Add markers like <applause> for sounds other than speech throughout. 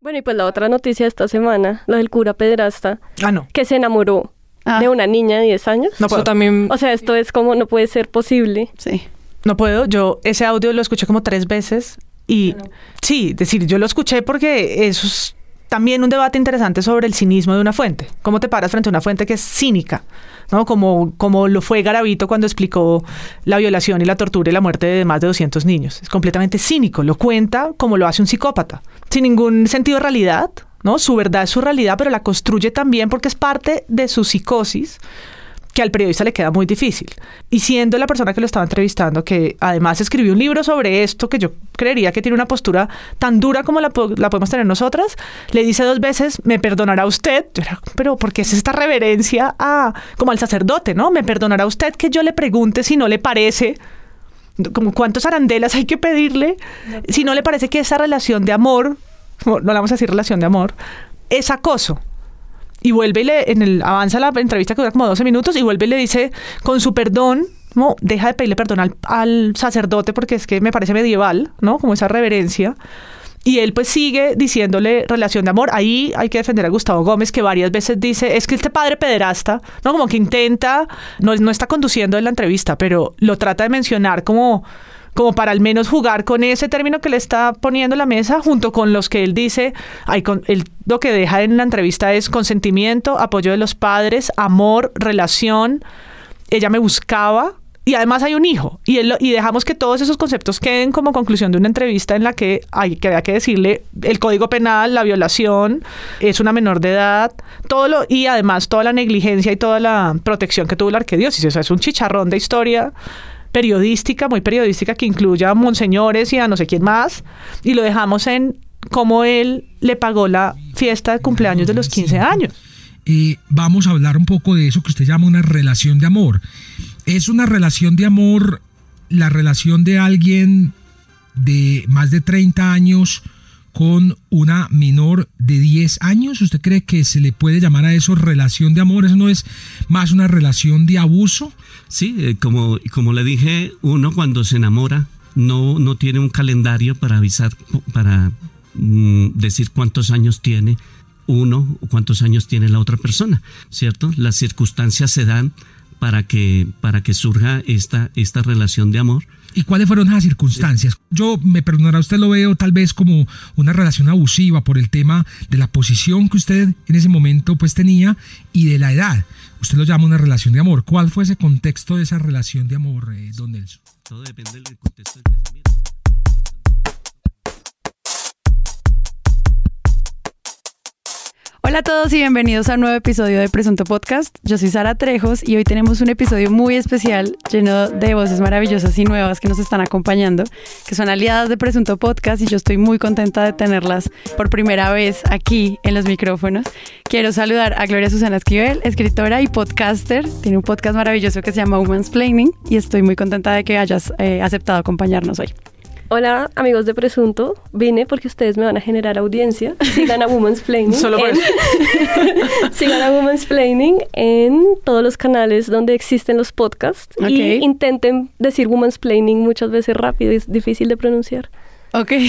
Bueno, y pues la otra noticia de esta semana, lo del cura pederasta, Ah, no. que se enamoró Ah. de una niña de 10 años. No Eso puedo. también. O sea, esto es como, no puede ser posible. Sí. No puedo. Yo ese audio lo escuché como tres veces y sí, decir, yo lo escuché porque eso es también un debate interesante sobre el cinismo de una fuente. ¿Cómo te paras frente a una fuente que es cínica? ¿no? Como, como lo fue Garavito cuando explicó la violación y la tortura y la muerte de más de 200 niños. Es completamente cínico, lo cuenta como lo hace un psicópata, sin ningún sentido de realidad, ¿no? Su verdad es su realidad, pero la construye también porque es parte de su psicosis que al periodista le queda muy difícil. Y siendo la persona que lo estaba entrevistando, que además escribió un libro sobre esto, que yo creería que tiene una postura tan dura como la, po- la podemos tener nosotras, le dice dos veces, me perdonará usted, pero porque es esta reverencia a, como al sacerdote, ¿no? Me perdonará usted que yo le pregunte si no le parece, como cuántos arandelas hay que pedirle, si no le parece que esa relación de amor, no la vamos a decir relación de amor, es acoso y vuelve y le, en el avanza la entrevista que dura como 12 minutos y vuelve y le dice con su perdón no deja de pedirle perdón al, al sacerdote porque es que me parece medieval no como esa reverencia y él pues sigue diciéndole relación de amor. Ahí hay que defender a Gustavo Gómez que varias veces dice, es que este padre pederasta, ¿no? Como que intenta, no, no está conduciendo en la entrevista, pero lo trata de mencionar como, como para al menos jugar con ese término que le está poniendo en la mesa, junto con los que él dice, hay con, él, lo que deja en la entrevista es consentimiento, apoyo de los padres, amor, relación, ella me buscaba, y además hay un hijo. Y, él, y dejamos que todos esos conceptos queden como conclusión de una entrevista en la que hay que había que decirle el código penal, la violación, es una menor de edad, todo lo, y además toda la negligencia y toda la protección que tuvo la arquidiócesis. O sea, es un chicharrón de historia periodística, muy periodística, que incluye a monseñores y a no sé quién más. Y lo dejamos en cómo él le pagó la fiesta de cumpleaños de los 15 años. eh, vamos a hablar un poco de eso que usted llama una relación de amor. ¿Es una relación de amor la relación de alguien de más de 30 años con una menor de 10 años? ¿Usted cree que se le puede llamar a eso relación de amor? ¿Eso no es más una relación de abuso? Sí, eh, como, como le dije, uno cuando se enamora no, no tiene un calendario para avisar, para mm, decir cuántos años tiene uno o cuántos años tiene la otra persona, ¿cierto? Las circunstancias se dan para que, para que surja esta, esta relación de amor. ¿Y cuáles fueron esas circunstancias? Yo, me perdonará, usted lo veo tal vez como una relación abusiva por el tema de la posición que usted en ese momento pues tenía y de la edad. Usted lo llama una relación de amor. ¿Cuál fue ese contexto de esa relación de amor, eh, don Nelson? Todo depende del contexto que Hola a todos y bienvenidos a un nuevo episodio de Presunto Podcast. Yo soy Sara Trejos y hoy tenemos un episodio muy especial lleno de voces maravillosas y nuevas que nos están acompañando, que son aliadas de Presunto Podcast y yo estoy muy contenta de tenerlas por primera vez aquí en los micrófonos. Quiero saludar a Gloria Susana Esquivel, escritora y podcaster. Tiene un podcast maravilloso que se llama Woman's Planning y estoy muy contenta de que hayas eh, aceptado acompañarnos hoy. Hola, amigos de Presunto. Vine porque ustedes me van a generar audiencia. Sigan a Woman's Planning. <laughs> Solo en- <laughs> Sigan a Woman's Planning en todos los canales donde existen los podcasts. Ok. Y intenten decir Woman's Planning muchas veces rápido. Es difícil de pronunciar. Ok. <laughs>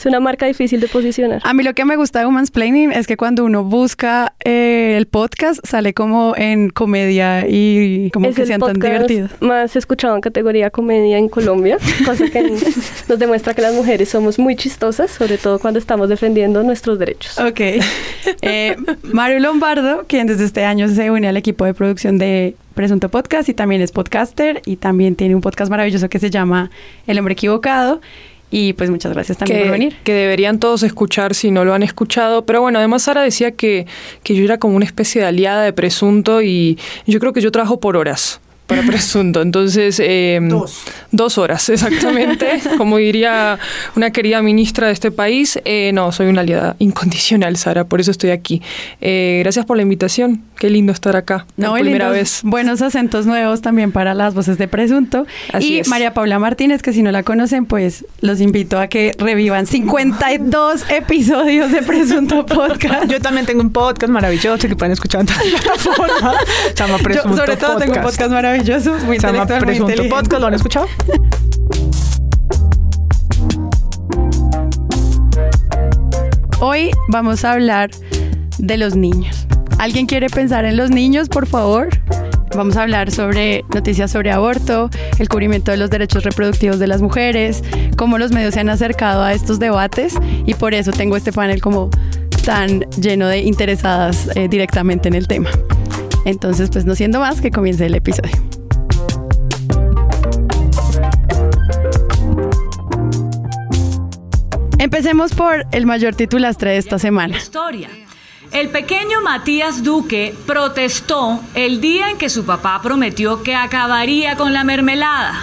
Es una marca difícil de posicionar. A mí lo que me gusta de Woman's Planning es que cuando uno busca eh, el podcast sale como en comedia y como es que el sean tan divertidos. más escuchado en categoría comedia en Colombia, cosa que <laughs> nos demuestra que las mujeres somos muy chistosas, sobre todo cuando estamos defendiendo nuestros derechos. Ok. <laughs> Eh, Mario Lombardo, quien desde este año se une al equipo de producción de Presunto Podcast y también es podcaster y también tiene un podcast maravilloso que se llama El Hombre Equivocado. Y pues muchas gracias también por venir. que deberían todos escuchar si no lo han escuchado. Pero bueno, además Sara decía que, que yo era como una especie de aliada de presunto y yo creo que yo trabajo por horas para presunto. Entonces, eh, Dos. dos horas, <laughs> exactamente. como diría una querida ministra de este país. Eh, no, soy una aliada incondicional, Sara, por eso estoy aquí. Eh, gracias por la invitación. Qué lindo estar acá. No, por primera lindos, vez. Buenos acentos nuevos también para las voces de Presunto. Así y es. María Paula Martínez, que si no la conocen, pues los invito a que revivan 52 <laughs> episodios de Presunto <laughs> Podcast. Yo también tengo un podcast maravilloso que pueden escuchar en todas las plataformas. Sobre todo tengo un podcast maravilloso, muy Se llama Presunto. Podcast, ¿lo han escuchado? Hoy vamos a hablar de los niños. ¿Alguien quiere pensar en los niños, por favor? Vamos a hablar sobre noticias sobre aborto, el cubrimiento de los derechos reproductivos de las mujeres, cómo los medios se han acercado a estos debates y por eso tengo este panel como tan lleno de interesadas eh, directamente en el tema. Entonces, pues no siendo más, que comience el episodio. Empecemos por el mayor titulastre de esta semana. Historia. El pequeño Matías Duque protestó el día en que su papá prometió que acabaría con la mermelada.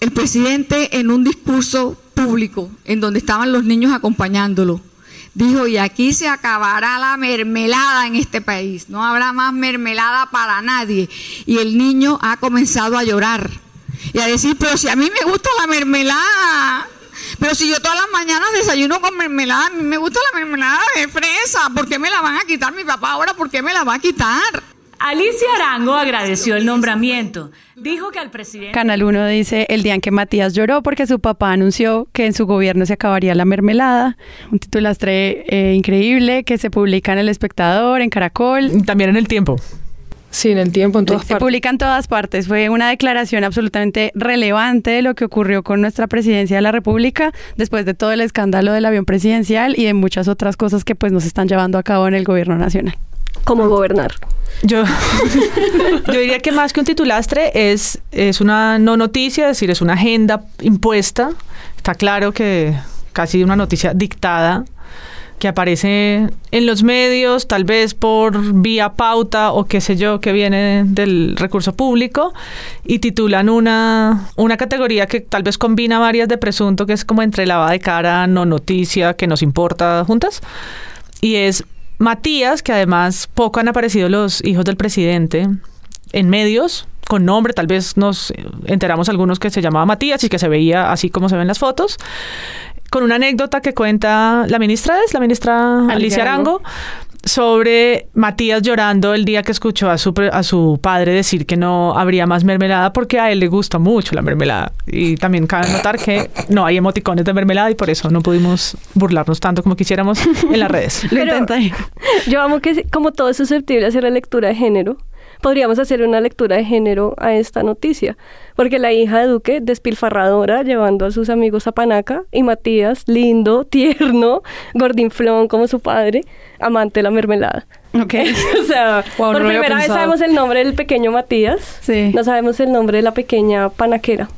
El presidente en un discurso público en donde estaban los niños acompañándolo, dijo, y aquí se acabará la mermelada en este país, no habrá más mermelada para nadie. Y el niño ha comenzado a llorar y a decir, pero si a mí me gusta la mermelada. Pero si yo todas las mañanas desayuno con mermelada, a mí me gusta la mermelada de fresa, ¿por qué me la van a quitar mi papá ahora? ¿Por qué me la va a quitar? Alicia Arango agradeció el nombramiento. Dijo que al presidente... Canal 1 dice el día en que Matías lloró porque su papá anunció que en su gobierno se acabaría la mermelada. Un titulastre eh, increíble que se publica en El Espectador, en Caracol. También en El Tiempo. Sí, en el tiempo, en todas Se partes. publica en todas partes. Fue una declaración absolutamente relevante de lo que ocurrió con nuestra presidencia de la República después de todo el escándalo del avión presidencial y de muchas otras cosas que pues nos están llevando a cabo en el gobierno nacional. Cómo gobernar. Yo, <laughs> yo diría que más que un titulastre es, es una no noticia, es decir, es una agenda impuesta. Está claro que casi una noticia dictada que aparece en los medios, tal vez por vía pauta o qué sé yo, que viene del recurso público, y titulan una, una categoría que tal vez combina varias de presunto, que es como entre lavada de cara, no noticia, que nos importa juntas, y es Matías, que además poco han aparecido los hijos del presidente en medios, con nombre, tal vez nos enteramos algunos que se llamaba Matías y que se veía así como se ven las fotos, con una anécdota que cuenta la ministra, es la ministra Alicia, Alicia Arango, sobre Matías llorando el día que escuchó a su, pre- a su padre decir que no habría más mermelada porque a él le gusta mucho la mermelada. Y también cabe notar que no hay emoticones de mermelada y por eso no pudimos burlarnos tanto como quisiéramos en las redes. <laughs> Lo Pero- intenté. Yo amo que como todo es susceptible a hacer la lectura de género, podríamos hacer una lectura de género a esta noticia, porque la hija de Duque, despilfarradora, llevando a sus amigos a Panaca, y Matías, lindo, <laughs> tierno, gordinflón como su padre, amante de la mermelada. Ok. <laughs> o sea, Wow, por primera vez sabemos el nombre del pequeño Matías, Sí. no sabemos el nombre de la pequeña panaquera.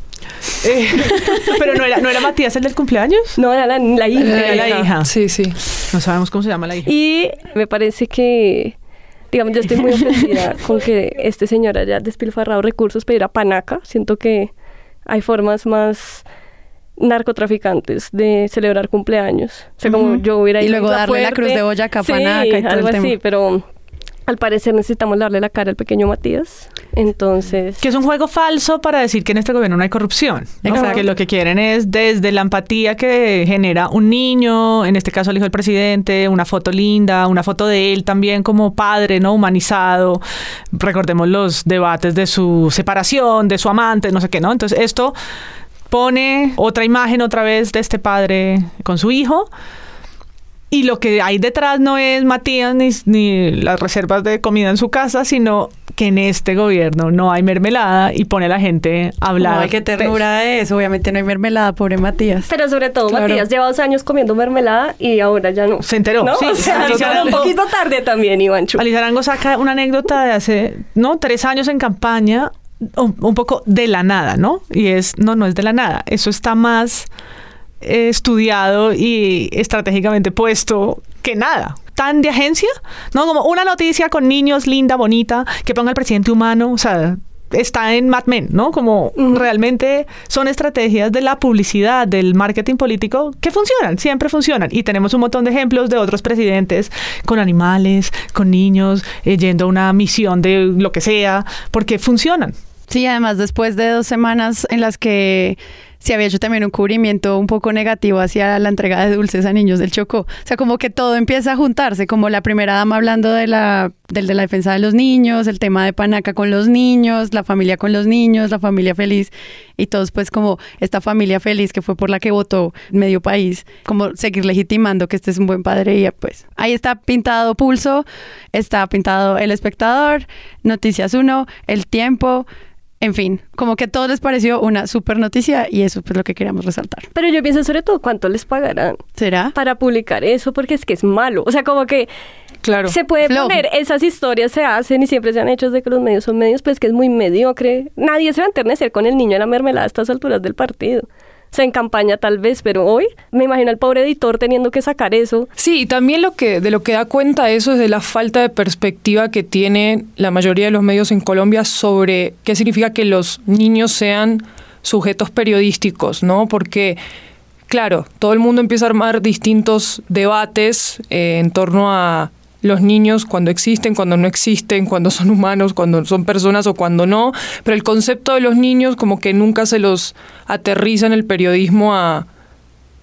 Eh, <laughs> pero no era, no era Matías el del cumpleaños. No, era la, la hija. Era la hija. Sí, sí. No sabemos cómo se llama la hija. Y me parece que, digamos, yo estoy muy <laughs> ofendida con que este señor haya despilfarrado recursos para ir a Panaca. Siento que hay formas más narcotraficantes de celebrar cumpleaños. O sea, como yo hubiera Y ido a luego darle la. Cruz de Boyacá a Sí, Panaca y todo el algo así, tema. pero al parecer necesitamos darle la cara al pequeño Matías. Entonces... Que es un juego falso para decir que en este gobierno no hay corrupción. ¿no? Exacto. Porque lo que quieren es desde la empatía que genera un niño, en este caso el hijo del presidente, una foto linda, una foto de él también como padre, ¿no? Humanizado. Recordemos los debates de su separación, de su amante, no sé qué, ¿no? Entonces esto pone otra imagen otra vez de este padre con su hijo. Y lo que hay detrás no es Matías ni, ni las reservas de comida en su casa, sino que en este gobierno no hay mermelada y pone a la gente a hablar. Ay, qué ternura de eso. Obviamente no hay mermelada, pobre Matías. Pero sobre todo, Claro. Matías lleva dos años comiendo mermelada y ahora ya no. Se enteró, ¿No? sí. O sea, un poquito tarde también, Ivanchu. Alicia Arango saca una anécdota de hace, ¿no? Tres años en campaña, un, un poco de la nada, ¿no? Y es, no, no es de la nada. Eso está más eh, estudiado y estratégicamente puesto que nada. Tan de agencia, ¿no? Como una noticia con niños, linda, bonita, que ponga el presidente humano, o sea, está en Mad Men, ¿no? Como realmente son estrategias de la publicidad, del marketing político que funcionan, siempre funcionan. Y tenemos un montón de ejemplos de otros presidentes con animales, con niños, eh, yendo a una misión de lo que sea, porque funcionan. Sí, además después de dos semanas en las que se había hecho también un cubrimiento un poco negativo hacia la entrega de dulces a niños del Chocó. O sea, como que todo empieza a juntarse, como la primera dama hablando de la, del de la defensa de los niños, el tema de Panaca con los niños, la familia con los niños, la familia feliz, y todos pues como esta familia feliz que fue por la que votó medio país, como seguir legitimando que este es un buen padre y pues ahí está pintado Pulso, está pintado El Espectador, Noticias 1, El Tiempo, en fin, como que a todos les pareció una super noticia y eso es lo que queríamos resaltar. Pero yo pienso sobre todo cuánto les pagarán ¿Será? para publicar eso, porque es que es malo. O sea, como que Claro. se puede poner, esas historias se hacen y siempre se han hecho de que los medios son medios, pues que es muy mediocre. Nadie se va a enternecer con el niño de la mermelada a estas alturas del partido. Sea, en campaña tal vez, pero hoy me imagino al pobre editor teniendo que sacar eso. Sí, y también lo que de lo que da cuenta eso es de la falta de perspectiva que tiene la mayoría de los medios en Colombia sobre qué significa que los niños sean sujetos periodísticos, ¿no? Porque claro, todo el mundo empieza a armar distintos debates eh, en torno a los niños cuando existen, cuando no existen, cuando son humanos, cuando son personas o cuando no, pero el concepto de los niños como que nunca se los aterriza en el periodismo a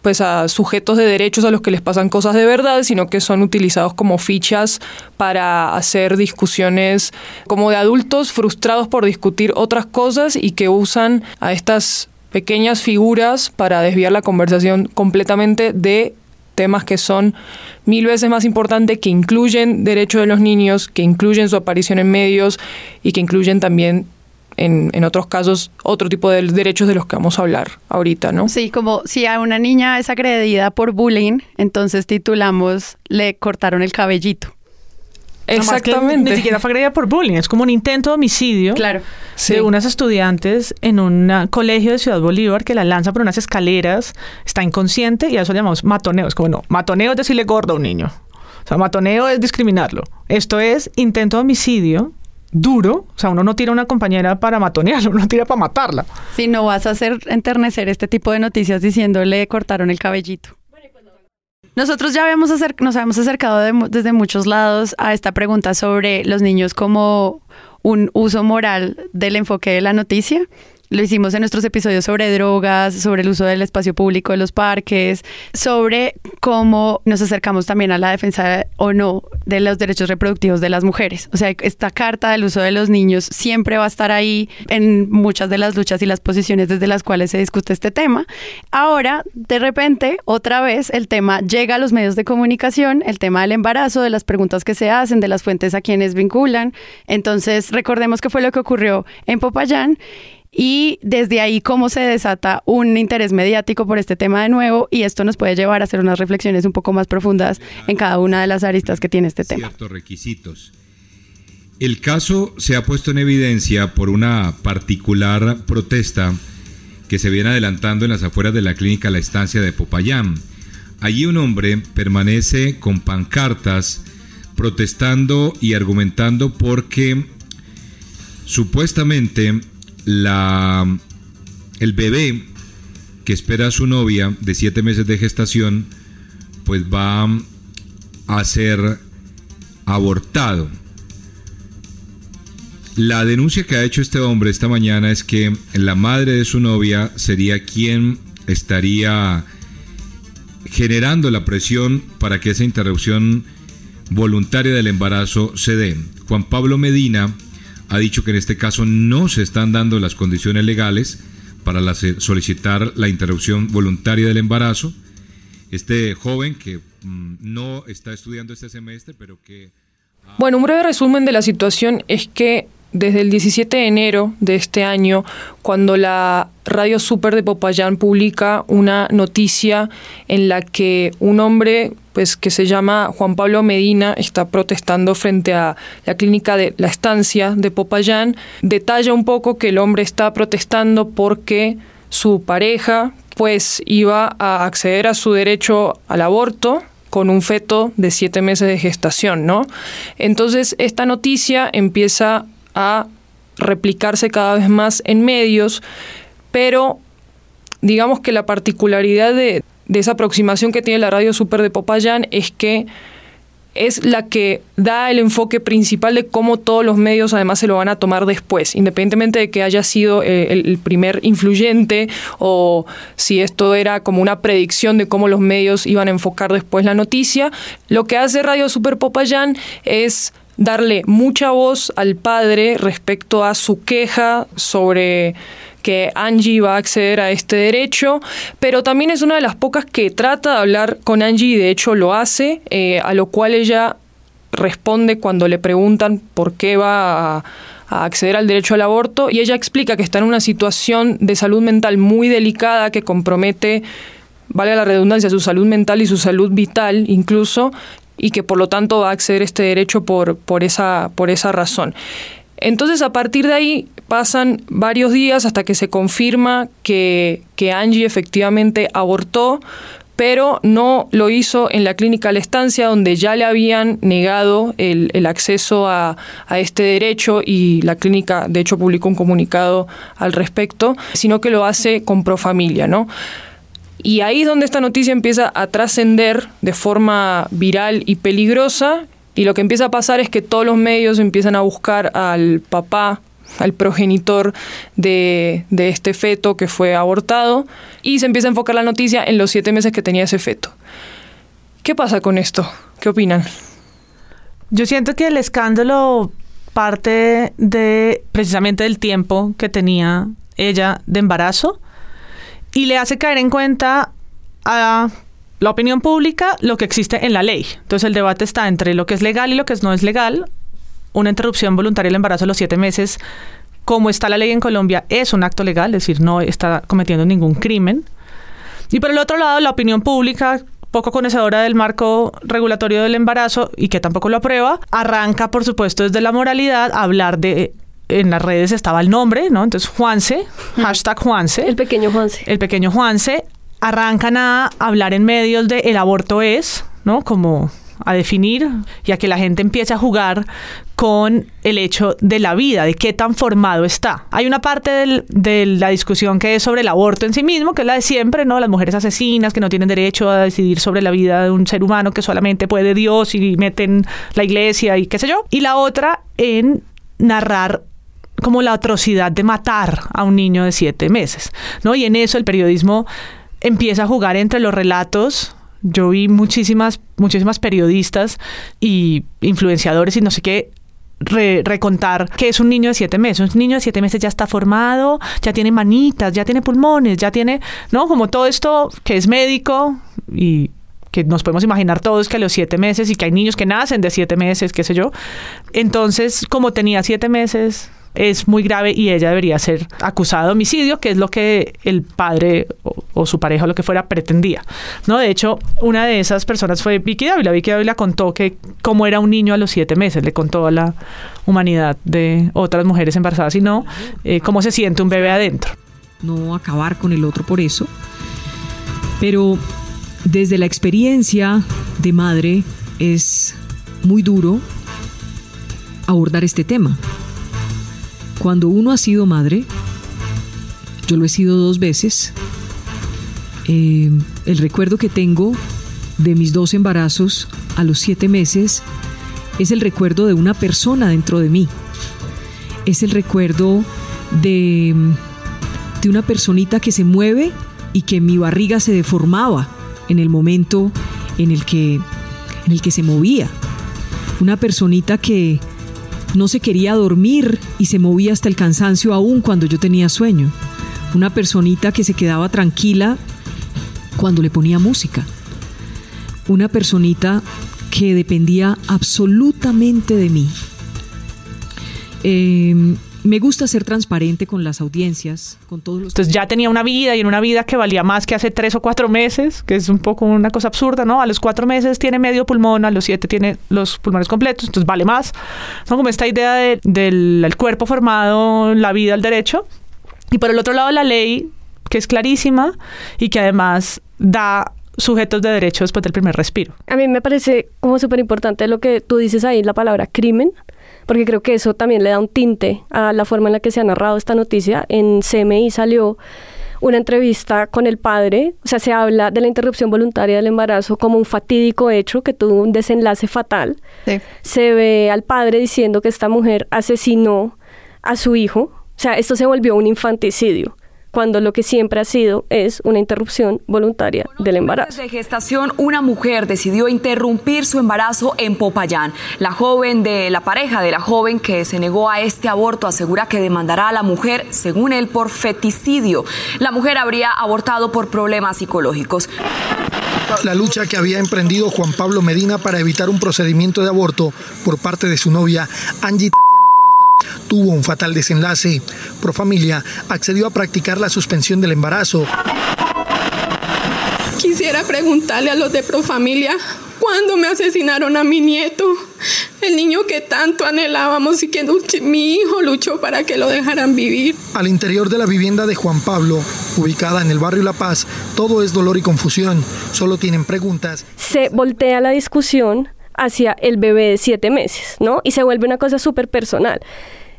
pues a sujetos de derechos a los que les pasan cosas de verdad, sino que son utilizados como fichas para hacer discusiones como de adultos frustrados por discutir otras cosas y que usan a estas pequeñas figuras para desviar la conversación completamente de temas que son mil veces más importantes, que incluyen derechos de los niños, que incluyen su aparición en medios y que incluyen también en, en otros casos otro tipo de derechos de los que vamos a hablar ahorita, ¿no? Sí, como si a una niña es agredida por bullying, entonces titulamos Le cortaron el cabellito. Exactamente. Ni siquiera fue agredida por bullying, es como un intento de homicidio Claro. Sí. de unas estudiantes en un colegio de Ciudad Bolívar que la lanza por unas escaleras, está inconsciente y a eso le llamamos matoneo. Es como, no, matoneo es decirle gordo a un niño. O sea, matoneo es discriminarlo. Esto es intento de homicidio duro. O sea, uno no tira a una compañera para matonearla, <laughs> uno tira para matarla. Si no vas a hacer enternecer este tipo de noticias diciéndole cortaron el cabellito. Nosotros ya habíamos nos habíamos acercado de desde muchos lados a esta pregunta sobre los niños como un uso moral del enfoque de la noticia. Lo hicimos en nuestros episodios sobre drogas, sobre el uso del espacio público de los parques, sobre cómo nos acercamos también a la defensa o no de los derechos reproductivos de las mujeres. O sea, esta carta del uso de los niños siempre va a estar ahí en muchas de las luchas y las posiciones desde las cuales se discute este tema. Ahora, de repente, otra vez el tema llega a los medios de comunicación, el tema del embarazo, de las preguntas que se hacen, de las fuentes a quienes vinculan. Entonces, recordemos que fue lo que ocurrió en Popayán y desde ahí cómo se desata un interés mediático por este tema de nuevo y esto nos puede llevar a hacer unas reflexiones un poco más profundas en cada una de las aristas que tiene este tema. ciertos requisitos. El caso se ha puesto en evidencia por una particular protesta que se viene adelantando en las afueras de la clínica La Estancia de Popayán. Allí un hombre permanece con pancartas protestando y argumentando porque supuestamente la, el bebé que espera a su novia de siete meses de gestación pues va a ser abortado. La denuncia que ha hecho este hombre esta mañana es que la madre de su novia sería quien estaría generando la presión para que esa interrupción voluntaria del embarazo se dé. Juan Pablo Medina ha dicho que en este caso no se están dando las condiciones legales para la- solicitar la interrupción voluntaria del embarazo. Este joven que mm, no está estudiando este semestre, pero que Bueno, un breve resumen de la situación es que desde el 17 de enero de este año, cuando la Radio Super de Popayán publica una noticia en la que un hombre pues que se llama Juan Pablo Medina está protestando frente a la clínica de la estancia de Popayán, detalla un poco que el hombre está protestando porque su pareja pues iba a acceder a su derecho al aborto con un feto de siete meses de gestación, ¿no? Entonces esta noticia empieza a replicarse cada vez más en medios, pero digamos que la particularidad de, esa aproximación que tiene la radio Super de Popayán es que es la que da el enfoque principal de cómo todos los medios además se lo van a tomar después, independientemente de que haya sido eh, el, primer influyente o si esto era como una predicción de cómo los medios iban a enfocar después la noticia. Lo que hace Radio Super Popayán es darle mucha voz al padre respecto a su queja sobre que Angie va a acceder a este derecho, pero también es una de las pocas que trata de hablar con Angie y de hecho lo hace, eh, a lo cual ella responde cuando le preguntan por qué va a, acceder al derecho al aborto y ella explica que está en una situación de salud mental muy delicada que compromete, vale la redundancia, su salud mental y su salud vital incluso, y que por lo tanto va a acceder a este derecho por, por, esa, por esa razón. Entonces, a partir de ahí pasan varios días hasta que se confirma que, que Angie efectivamente abortó, pero no lo hizo en la clínica La Estancia, donde ya le habían negado el, el acceso a, a, este derecho y la clínica, de hecho, publicó un comunicado al respecto, sino que lo hace con Profamilia, ¿no? Y ahí es donde esta noticia empieza a trascender de forma viral y peligrosa y lo que empieza a pasar es que todos los medios empiezan a buscar al papá, al progenitor de, este feto que fue abortado, y se empieza a enfocar la noticia en los siete meses que tenía ese feto. ¿Qué pasa con esto? ¿Qué opinan? Yo siento que el escándalo parte de precisamente del tiempo que tenía ella de embarazo y le hace caer en cuenta a la opinión pública, lo que existe en la ley. Entonces el debate está entre lo que es legal y lo que no es legal. Una interrupción voluntaria del embarazo a los siete meses, como está la ley en Colombia, es un acto legal, es decir, no está cometiendo ningún crimen. Y por el otro lado, la opinión pública, poco conocedora del marco regulatorio del embarazo y que tampoco lo aprueba, arranca, por supuesto, desde la moralidad a hablar de en las redes estaba el nombre, ¿no? Entonces, Juanse, hashtag Juanse. El pequeño Juanse. El pequeño Juanse, arrancan a hablar en medios de el aborto es, ¿no? Como a definir y a que la gente empiece a jugar con el hecho de la vida, de qué tan formado está. Hay una parte de la discusión que es sobre el aborto en sí mismo, que es la de siempre, ¿no? Las mujeres asesinas que no tienen derecho a decidir sobre la vida de un ser humano que solamente puede Dios y meten la iglesia y qué sé yo. Y la otra en narrar como la atrocidad de matar a un niño de siete meses, ¿no? Y en eso el periodismo empieza a jugar entre los relatos. Yo vi muchísimas, muchísimas periodistas y influenciadores y no sé qué recontar que es un niño de siete meses. Un niño de siete meses ya está formado, ya tiene manitas, ya tiene pulmones, ya tiene, ¿no? Como todo esto que es médico y que nos podemos imaginar todos que a los siete meses y que hay niños que nacen de siete meses, qué sé yo. Entonces, como tenía siete meses, es muy grave y ella debería ser acusada de homicidio, que es lo que el padre o, su pareja o lo que fuera pretendía. ¿no? De hecho, una de esas personas fue Vicky Dávila. Vicky Dávila contó que cómo era un niño a los siete meses, le contó a la humanidad de otras mujeres embarazadas y no eh, cómo se siente un bebé adentro. No acabar con el otro por eso, pero desde la experiencia de madre es muy duro abordar este tema cuando uno ha sido madre, yo lo he sido dos veces, eh, el recuerdo que tengo de mis dos embarazos a los siete meses es el recuerdo de una persona dentro de mí. Es el recuerdo de, de una personita que se mueve y que mi barriga se deformaba en el momento en el que, en el que se movía. Una personita que no se quería dormir y se movía hasta el cansancio aún cuando yo tenía sueño. Una personita que se quedaba tranquila cuando le ponía música. Una personita que dependía absolutamente de mí. Eh, me gusta ser transparente con las audiencias, con todos los... Entonces ya tenía una vida y en una vida que valía más que hace tres o cuatro meses, que es un poco una cosa absurda, ¿no? A los cuatro meses tiene medio pulmón, a los siete tiene los pulmones completos, entonces vale más. ¿no? Como esta idea del cuerpo formado, la vida, el derecho. Y por el otro lado la ley, que es clarísima y que además da sujetos de derecho después del primer respiro. A mí me parece como súper importante lo que tú dices ahí, la palabra crimen, porque creo que eso también le da un tinte a la forma en la que se ha narrado esta noticia. En CMI salió una entrevista con el padre, o sea, se habla de la interrupción voluntaria del embarazo como un fatídico hecho que tuvo un desenlace fatal. Se ve al padre diciendo que esta mujer asesinó a su hijo, o sea, esto se volvió un infanticidio cuando lo que siempre ha sido es una interrupción voluntaria del embarazo. De gestación, una mujer decidió interrumpir su embarazo en Popayán. La joven de la pareja de la joven que se negó a este aborto asegura que demandará a la mujer, según él, por feticidio. La mujer habría abortado por problemas psicológicos. La lucha que había emprendido Juan Pablo Medina para evitar un procedimiento de aborto por parte de su novia Angie tuvo un fatal desenlace. Profamilia accedió a practicar la suspensión del embarazo. Quisiera preguntarle a los de Profamilia cuándo me asesinaron a mi nieto, el niño que tanto anhelábamos y que mi hijo luchó para que lo dejaran vivir. Al interior de la vivienda de Juan Pablo, ubicada en el barrio La Paz, todo es dolor y confusión. Solo tienen preguntas. Se voltea la discusión hacia el bebé de siete meses, ¿no? Y se vuelve una cosa súper personal.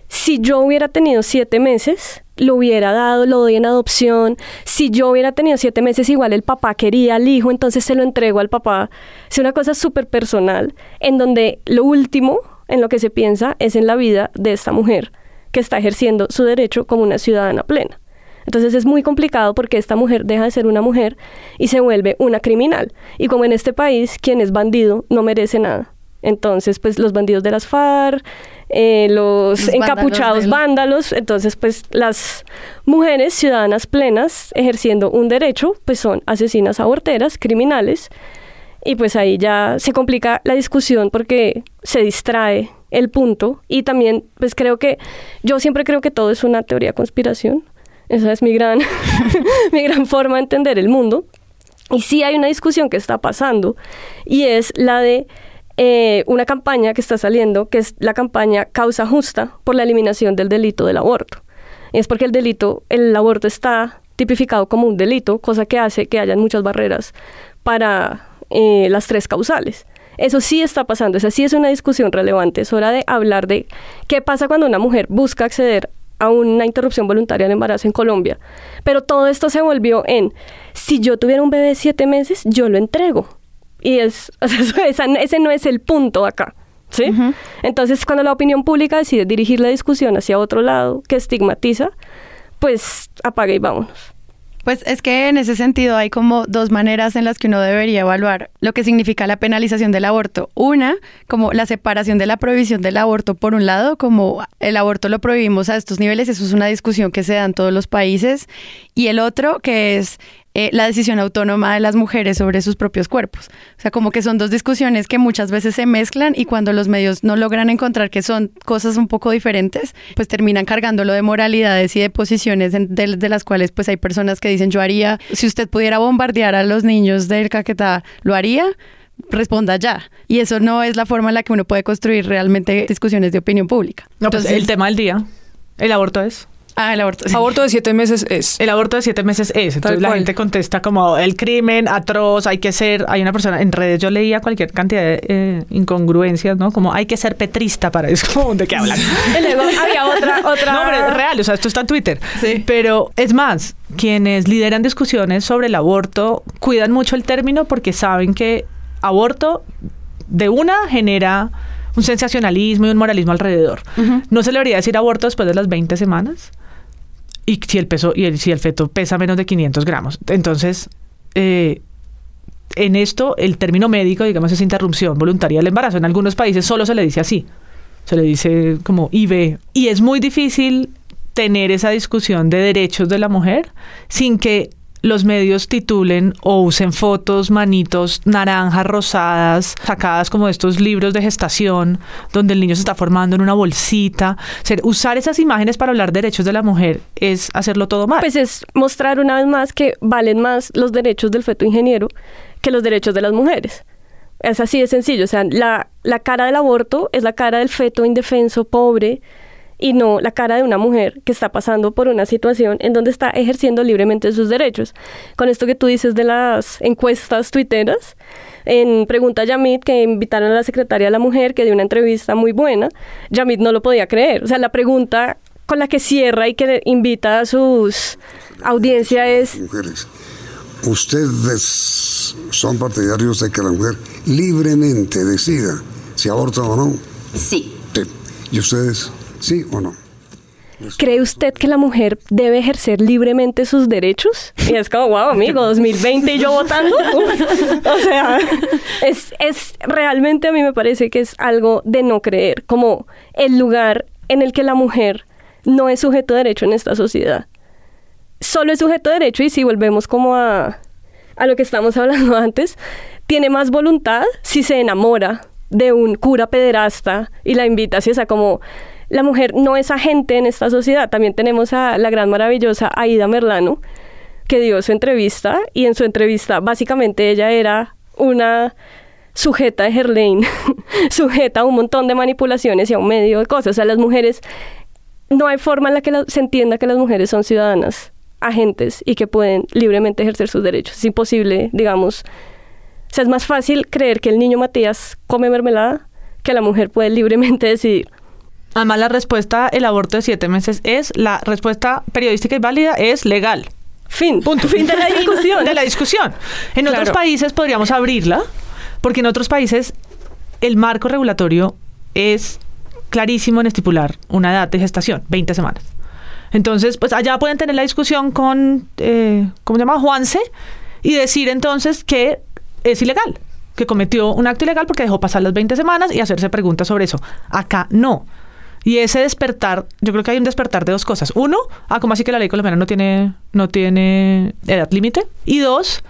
Si yo hubiera tenido siete meses, lo hubiera dado, lo doy en adopción. Si yo hubiera tenido siete meses, igual el papá quería al hijo, entonces se lo entrego al papá. Es una cosa súper personal, en donde lo último en lo que se piensa es en la vida de esta mujer que está ejerciendo su derecho como una ciudadana plena. Entonces es muy complicado porque esta mujer deja de ser una mujer y se vuelve una criminal. Y como en este país, quien es bandido no merece nada. Entonces, pues los bandidos de las FARC, eh, los, encapuchados vándalos, entonces pues las mujeres ciudadanas plenas ejerciendo un derecho, pues son asesinas aborteras, criminales, y pues ahí ya se complica la discusión porque se distrae el punto y también pues creo que yo siempre creo que todo es una teoría conspiración esa es mi gran, <laughs> <laughs> mi gran forma de entender el mundo. Y sí hay una discusión que está pasando y es la de eh, una campaña que está saliendo, que es la campaña Causa Justa por la eliminación del delito del aborto. Y es porque el delito, el aborto está tipificado como un delito, cosa que hace que hayan muchas barreras para eh, las tres causales. Eso sí está pasando, esa sí es una discusión relevante. Es hora de hablar de qué pasa cuando una mujer busca acceder a una interrupción voluntaria del embarazo en Colombia. Pero todo esto se volvió en, si yo tuviera un bebé de siete meses, yo lo entrego. Y es, <laughs> ese no es el punto acá. ¿sí? Entonces, cuando la opinión pública decide dirigir la discusión hacia otro lado que estigmatiza, pues apague y vámonos. Pues es que en ese sentido hay como dos maneras en las que uno debería evaluar lo que significa la penalización del aborto. Una, como la separación de la prohibición del aborto por un lado, como el aborto lo prohibimos a estos niveles, eso es una discusión que se da en todos los países. Y el otro, que es eh, la decisión autónoma de las mujeres sobre sus propios cuerpos. O sea, como que son dos discusiones que muchas veces se mezclan y cuando los medios no logran encontrar que son cosas un poco diferentes, pues terminan cargándolo de moralidades y de posiciones de, las cuales pues hay personas que dicen yo haría, si usted pudiera bombardear a los niños del Caquetá, ¿lo haría? responda ya. Y eso no es la forma en la que uno puede construir realmente discusiones de opinión pública. No, pues el tema del día, el aborto es. Ah, el aborto. Aborto de siete meses es. El aborto de siete meses es. Entonces la gente contesta como el crimen atroz, hay que ser. Hay una persona en redes, yo leía cualquier cantidad de eh, incongruencias, ¿no? Como hay que ser petrista para eso. <laughs> ¿De qué hablan? <laughs> luego había otra, otra. No, pero es real, o sea, esto está en Twitter. Sí. Pero es más, quienes lideran discusiones sobre el aborto cuidan mucho el término porque saben que aborto de una genera un sensacionalismo y un moralismo alrededor. ¿No se le debería decir aborto después de las 20 semanas? Y si el peso y el, si el feto pesa menos de 500 gramos. Entonces, eh, en esto el término médico, digamos, es interrupción voluntaria del embarazo. En algunos países solo se le dice así, se le dice como IV. Y es muy difícil tener esa discusión de derechos de la mujer sin que los medios titulen o usen fotos, manitos naranjas, rosadas, sacadas como de estos libros de gestación, donde el niño se está formando en una bolsita. usar esas imágenes para hablar de derechos de la mujer es hacerlo todo mal. Pues es mostrar una vez más que valen más los derechos del feto ingeniero que los derechos de las mujeres. Es así de sencillo. O sea, la, la cara del aborto es la cara del feto indefenso, pobre, y no la cara de una mujer que está pasando por una situación en donde está ejerciendo libremente sus derechos. Con esto que tú dices de las encuestas tuiteras, en Pregunta a Yamit, que invitaron a la secretaria de la mujer, que dio una entrevista muy buena, Yamit no lo podía creer. O sea, la pregunta con la que cierra y que invita a sus audiencia es... Mujeres, ¿ustedes son partidarios de que la mujer libremente decida si aborta o no? Sí. Sí. ¿Y ustedes, sí o no? ¿Cree usted que la mujer debe ejercer libremente sus derechos? Y es como, wow, amigo, <laughs> 2020 y yo votando. <laughs> Uf. O sea, es, es realmente a mí me parece que es algo de no creer, como el lugar en el que la mujer no es sujeto de derecho en esta sociedad. Solo es sujeto de derecho y si volvemos como a, a lo que estamos hablando <laughs> antes, tiene más voluntad si se enamora de un cura pederasta y la invita así, o sea, como la mujer no es agente en esta sociedad. También tenemos a la gran maravillosa Aida Merlano, que dio su entrevista y en su entrevista básicamente ella era una sujeta de Herlein, <laughs> sujeta a un montón de manipulaciones y a un medio de cosas. O sea, las mujeres, no hay forma en la que se entienda que las mujeres son ciudadanas, agentes y que pueden libremente ejercer sus derechos. Es imposible, digamos. O sea, es más fácil creer que el niño Matías come mermelada que la mujer puede libremente <laughs> decidir. Además, la respuesta, el aborto de siete meses, es la respuesta periodística y válida, es legal. Fin. Punto. Fin de la discusión. <laughs> de la discusión. En otros países podríamos abrirla, porque en otros países el marco regulatorio es clarísimo en estipular una edad de gestación, 20 semanas. Entonces, pues allá pueden tener la discusión con, eh, ¿cómo se llama? Juanse, y decir entonces que es ilegal, que cometió un acto ilegal porque dejó pasar las 20 semanas y hacerse preguntas sobre eso. Acá no. Y ese despertar, yo creo que hay un despertar de dos cosas. Uno, ah, como así que la ley colombiana no tiene, no tiene edad límite. Y dos,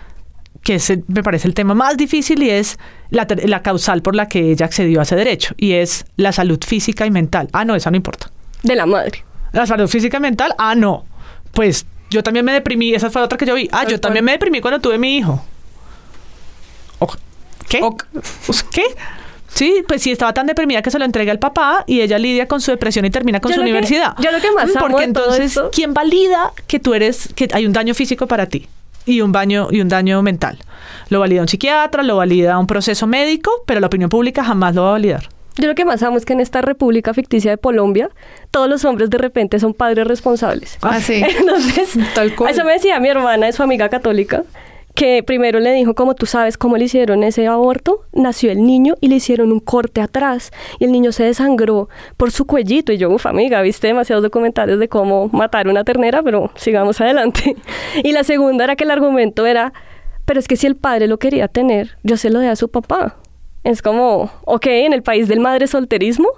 que ese me parece el tema más difícil y es la, la causal por la que ella accedió a ese derecho. Y es la salud física y mental. Ah, no, esa no importa. De la madre. La salud física y mental, ah, no. Pues yo también me deprimí, esa fue otra que yo vi. Ah, yo también me deprimí cuando tuve mi hijo. ¿Qué? ¿Qué? Sí, pues sí, estaba tan deprimida que se lo entrega al papá y ella lidia con su depresión y termina con Yo su lo que- universidad. yo lo que más Mm, amo Porque de todo entonces, esto- ¿quién valida que tú eres, que hay un daño físico para ti? Y un daño, y un daño mental. Lo valida un psiquiatra, lo valida un proceso médico, pero la opinión pública jamás lo va a validar. Yo lo que más amo es que en esta república ficticia de Colombia, todos los hombres de repente son padres responsables. Ah, sí. <laughs> Entonces, Tal cual. eso me decía mi hermana, es su amiga católica, que primero le dijo, como tú sabes cómo le hicieron ese aborto, nació el niño y le hicieron un corte atrás y el niño se desangró por su cuellito. Y yo, uff, amiga, viste demasiados documentales de cómo matar una ternera, pero sigamos adelante. <laughs> Y la segunda era que el argumento era, pero es que si el padre lo quería tener, yo se lo dé a su papá. Es como, ok, en el país del madre solterismo,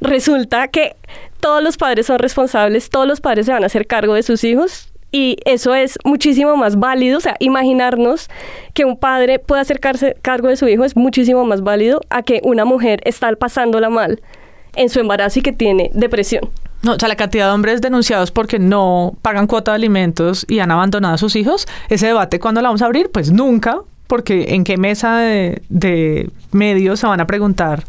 resulta que todos los padres son responsables, todos los padres se van a hacer cargo de sus hijos y eso es muchísimo más válido. O sea, imaginarnos que un padre pueda hacerse cargo de su hijo es muchísimo más válido a que una mujer está pasándola mal en su embarazo y que tiene depresión. No, o sea, la cantidad de hombres denunciados porque no pagan cuota de alimentos y han abandonado a sus hijos, ese debate, ¿cuándo la vamos a abrir? Pues nunca, porque ¿en qué mesa de medios se van a preguntar?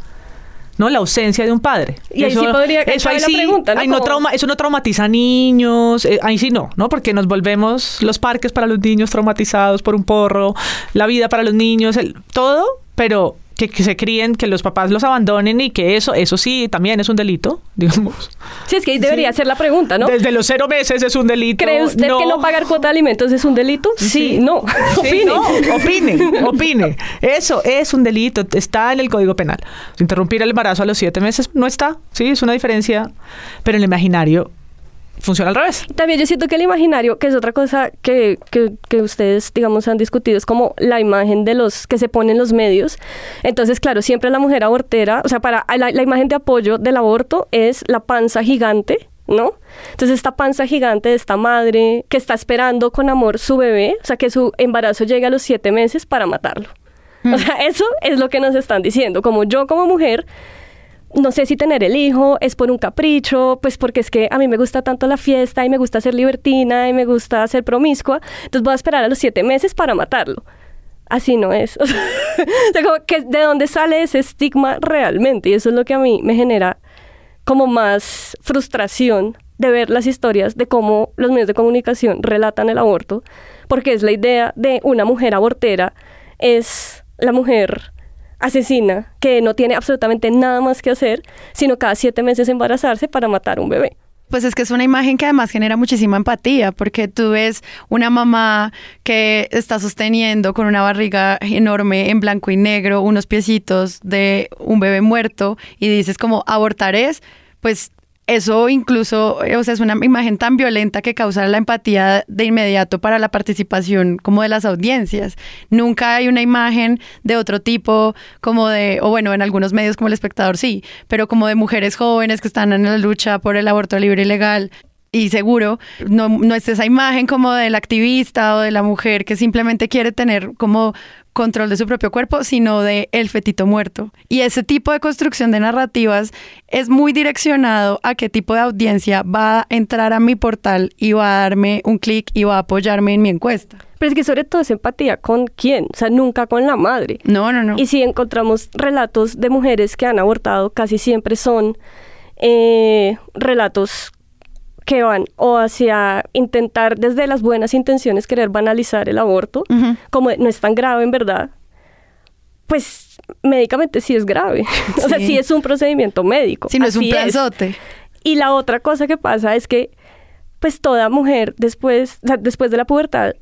¿No? La ausencia de un padre. Y ahí sí podría- eso ahí la sí, pregunta, ¿no? ahí no trauma, eso no traumatiza a niños, eh, ahí sí no, ¿no? Porque nos volvemos los parques para los niños traumatizados por un porro, la vida para los niños, el, todo, pero que, que se críen, que los papás los abandonen y que eso, eso sí también es un delito, <laughs> digamos. Sí, es que ahí debería ser la pregunta, ¿no? Desde los cero meses es un delito. ¿Cree usted que no pagar cuota de alimentos es un delito? Sí, no. Sí, <laughs> Opine. no, opine, opine. Eso es un delito, está en el Código Penal. Interrumpir el embarazo a los siete meses no está, sí, es una diferencia, pero en el imaginario funciona al revés. También yo siento que el imaginario, que es otra cosa que, que, que ustedes, digamos, han discutido, es como la imagen de los que se ponen los medios. Entonces, claro, siempre la mujer abortera, o sea, para la, la imagen de apoyo del aborto es la panza gigante, ¿no? Entonces, esta panza gigante de esta madre que está esperando con amor su bebé, o sea, que su embarazo llegue a los siete meses para matarlo. O sea, eso es lo que nos están diciendo. Como yo como mujer no sé si tener el hijo es por un capricho, pues porque es que a mí me gusta tanto la fiesta y me gusta ser libertina y me gusta ser promiscua, entonces voy a esperar a los siete meses para matarlo. Así no es. <laughs> O sea, como que de dónde sale ese estigma realmente y eso es lo que a mí me genera como más frustración de ver las historias de cómo los medios de comunicación relatan el aborto, porque es la idea de una mujer abortera, es la mujer asesina que no tiene absolutamente nada más que hacer, sino cada siete meses embarazarse para matar un bebé. Pues es que es una imagen que además genera muchísima empatía, porque tú ves una mamá que está sosteniendo con una barriga enorme en blanco y negro unos piecitos de un bebé muerto y dices como abortarés, pues eso incluso, eh, o sea, es una imagen tan violenta que causa la empatía de inmediato para la participación como de las audiencias. Nunca hay una imagen de otro tipo, como de, o bueno, en algunos medios como el espectador sí, pero como de mujeres jóvenes que están en la lucha por el aborto libre y legal y seguro, no, no es esa imagen como del activista o de la mujer que simplemente quiere tener como control de su propio cuerpo, sino de el fetito muerto. Y ese tipo de construcción de narrativas es muy direccionado a qué tipo de audiencia va a entrar a mi portal y va a darme un clic y va a apoyarme en mi encuesta. Pero es que sobre todo es empatía con quién, o sea, nunca con la madre. No, no, no. Y si encontramos relatos de mujeres que han abortado, casi siempre son eh, relatos que van o hacia intentar desde las buenas intenciones querer banalizar el aborto, como no es tan grave en verdad, pues médicamente sí es grave. <laughs> o sea, sí es un procedimiento médico. Si no es un planzote. Y la otra cosa que pasa es que pues toda mujer después, después de la pubertad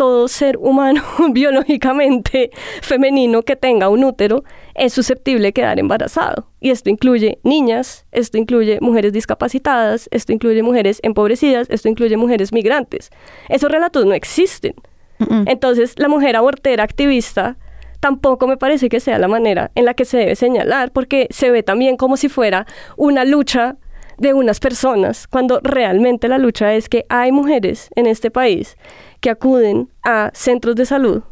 todo ser humano <laughs> biológicamente femenino que tenga un útero es susceptible de quedar embarazado. Y esto incluye niñas, esto incluye mujeres discapacitadas, esto incluye mujeres empobrecidas, esto incluye mujeres migrantes. Esos relatos no existen. Entonces, la mujer abortera activista tampoco me parece que sea la manera en la que se debe señalar, porque se ve también como si fuera una lucha de unas personas, cuando realmente la lucha es que hay mujeres en este país que acuden a centros de salud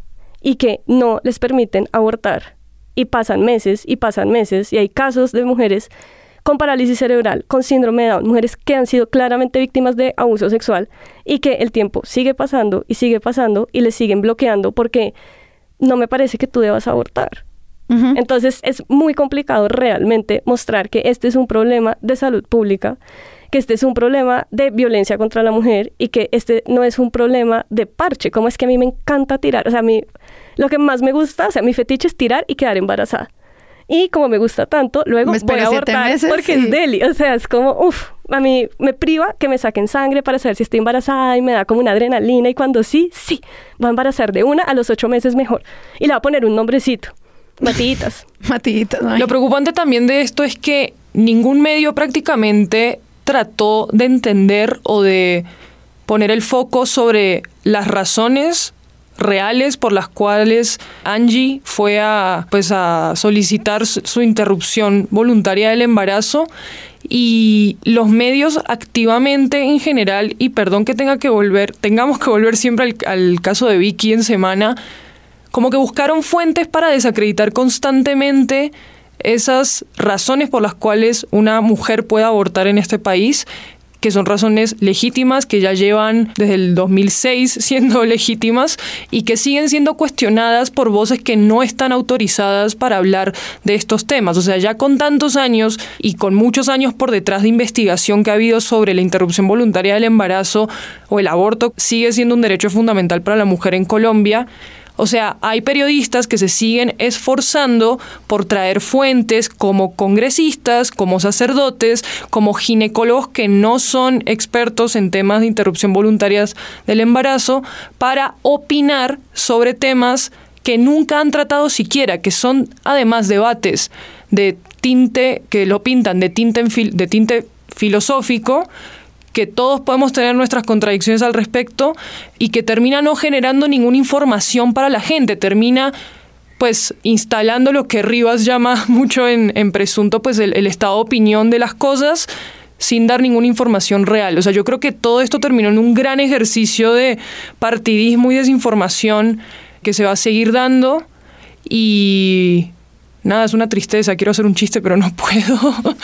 y que no les permiten abortar. Y pasan meses y pasan meses y hay casos de mujeres con parálisis cerebral, con síndrome de Down, mujeres que han sido claramente víctimas de abuso sexual y que el tiempo sigue pasando y sigue pasando y les siguen bloqueando porque no me parece que tú debas abortar. Entonces es muy complicado realmente mostrar que este es un problema de salud pública, que este es un problema de violencia contra la mujer y que este no es un problema de parche, como es que a mí me encanta tirar, o sea, a mí lo que más me gusta, o sea, mi fetiche es tirar y quedar embarazada. Y como me gusta tanto, luego voy a abortar porque es deli. O sea, es como, uff, a mí me priva que me saquen sangre para saber si estoy embarazada y me da como una adrenalina. Y cuando sí, sí, va a embarazar de una a los ocho meses mejor. Y le va a poner un nombrecito. Matillitas. <laughs> Matillitas. Lo preocupante también de esto es que ningún medio prácticamente trató de entender o de poner el foco sobre las razones reales por las cuales Angie fue a, pues a solicitar su interrupción voluntaria del embarazo y los medios activamente en general, y perdón que tenga que volver, tengamos que volver siempre al, al caso de Vicky en semana, como que buscaron fuentes para desacreditar constantemente esas razones por las cuales una mujer puede abortar en este país que son razones legítimas, que ya llevan desde el 2006 <laughs> siendo legítimas y que siguen siendo cuestionadas por voces que no están autorizadas para hablar de estos temas. O sea, ya con tantos años y con muchos años por detrás de investigación que ha habido sobre la interrupción voluntaria del embarazo o el aborto, sigue siendo un derecho fundamental para la mujer en Colombia. O sea, hay periodistas que se siguen esforzando por traer fuentes como congresistas, como sacerdotes, como ginecólogos que no son expertos en temas de interrupción voluntaria del embarazo, para opinar sobre temas que nunca han tratado siquiera, que son además debates de tinte, que lo pintan de tinte, de tinte filosófico, que todos podemos tener nuestras contradicciones al respecto y que termina no generando ninguna información para la gente, termina pues instalando lo que Rivas llama <laughs> mucho en, presunto pues el, el, estado de opinión de las cosas sin dar ninguna información real. O sea, yo creo que todo esto terminó en un gran ejercicio de partidismo y desinformación que se va a seguir dando y nada, es una tristeza, quiero hacer un chiste, pero no <laughs> puedo.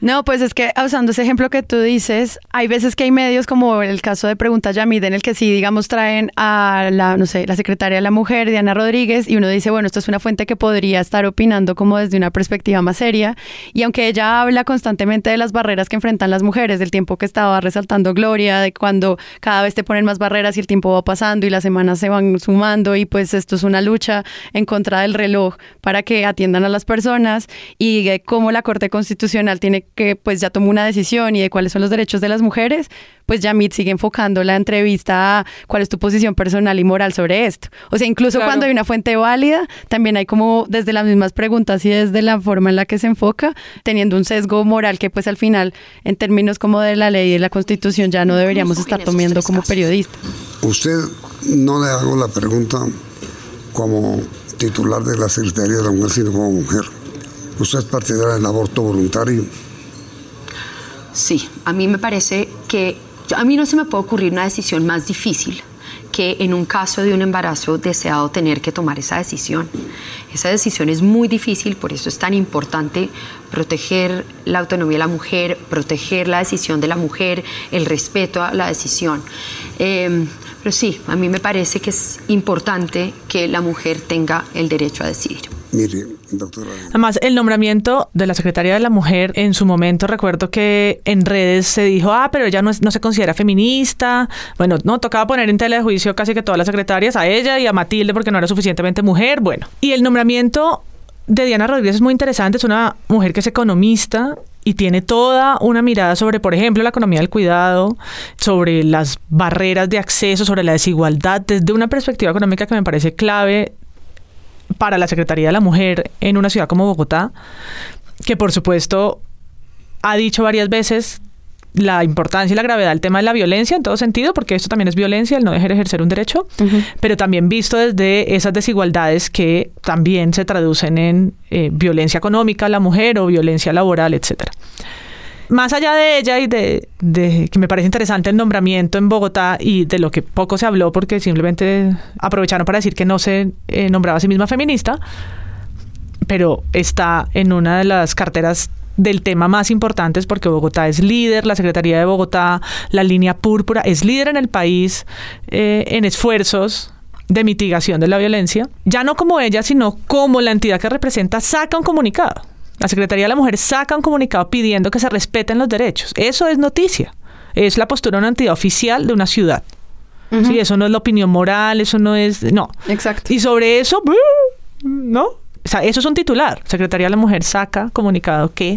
No, pues es que usando ese ejemplo que tú dices, hay veces que hay medios como el caso de Pregunta Yamid, en el que sí, digamos, traen a la, no sé, la secretaria de la mujer, Diana Rodríguez, y uno dice, bueno, esto es una fuente que podría estar opinando como desde una perspectiva más seria, y aunque ella habla constantemente de las barreras que enfrentan las mujeres, del tiempo que estaba resaltando Gloria, de cuando cada vez te ponen más barreras y el tiempo va pasando y las semanas se van sumando, y pues esto es una lucha en contra del reloj para que atiendan a las personas y de cómo la Corte Constitucional tiene que, pues ya tomó una decisión y de cuáles son los derechos de las mujeres, pues Yamit sigue enfocando la entrevista a cuál es tu posición personal y moral sobre esto. O sea, incluso cuando hay una fuente válida, también hay como desde las mismas preguntas y desde la forma en la que se enfoca, teniendo un sesgo moral que pues al final, en términos como de la ley y de la Constitución, ya no deberíamos estar tomando como periodistas. Usted no le hago la pregunta como titular de la Secretaría de la Mujer, sino como mujer. ¿Usted es partidaria del aborto voluntario? Sí, a mí me parece que a mí no se me puede ocurrir una decisión más difícil que en un caso de un embarazo deseado tener que tomar esa decisión. Esa decisión es muy difícil, por eso es tan importante proteger la autonomía de la mujer, proteger la decisión de la mujer, el respeto a la decisión. Eh, pero sí, a mí me parece que es importante que la mujer tenga el derecho a decidir. Mire, doctora. Además, el nombramiento de la Secretaría de la Mujer, en su momento recuerdo que en redes se dijo, ah, pero ella no, no se considera feminista. Bueno, no, tocaba poner en tela de juicio casi que todas las secretarias, a ella y a Matilde porque no era suficientemente mujer. Bueno, y el nombramiento de Diana Rodríguez es muy interesante, es una mujer que es economista y tiene toda una mirada sobre, por ejemplo, la economía del cuidado, sobre las barreras de acceso, sobre la desigualdad, desde una perspectiva económica que me parece clave para la Secretaría de la Mujer en una ciudad como Bogotá, que por supuesto ha dicho varias veces la importancia y la gravedad del tema de la violencia en todo sentido, porque esto también es violencia, el no dejar ejercer un derecho, pero también visto desde esas desigualdades que también se traducen en eh, violencia económica a la mujer o violencia laboral, etcétera. Más allá de ella y de, de, que me parece interesante el nombramiento en Bogotá y de lo que poco se habló porque simplemente aprovecharon para decir que no se eh, nombraba a sí misma feminista, pero está en una de las carteras del tema más importantes porque Bogotá es líder, la Secretaría de Bogotá, la línea púrpura, es líder en el país eh, en esfuerzos de mitigación de la violencia, ya no como ella, sino como la entidad que representa saca un comunicado. La Secretaría de la Mujer saca un comunicado pidiendo que se respeten los derechos. Eso es noticia. Es la postura de una entidad oficial de una ciudad. Sí, eso no es la opinión moral, eso no es... No. Exacto. Y sobre eso, ¿no? O sea, eso es un titular. Secretaría de la Mujer saca comunicado que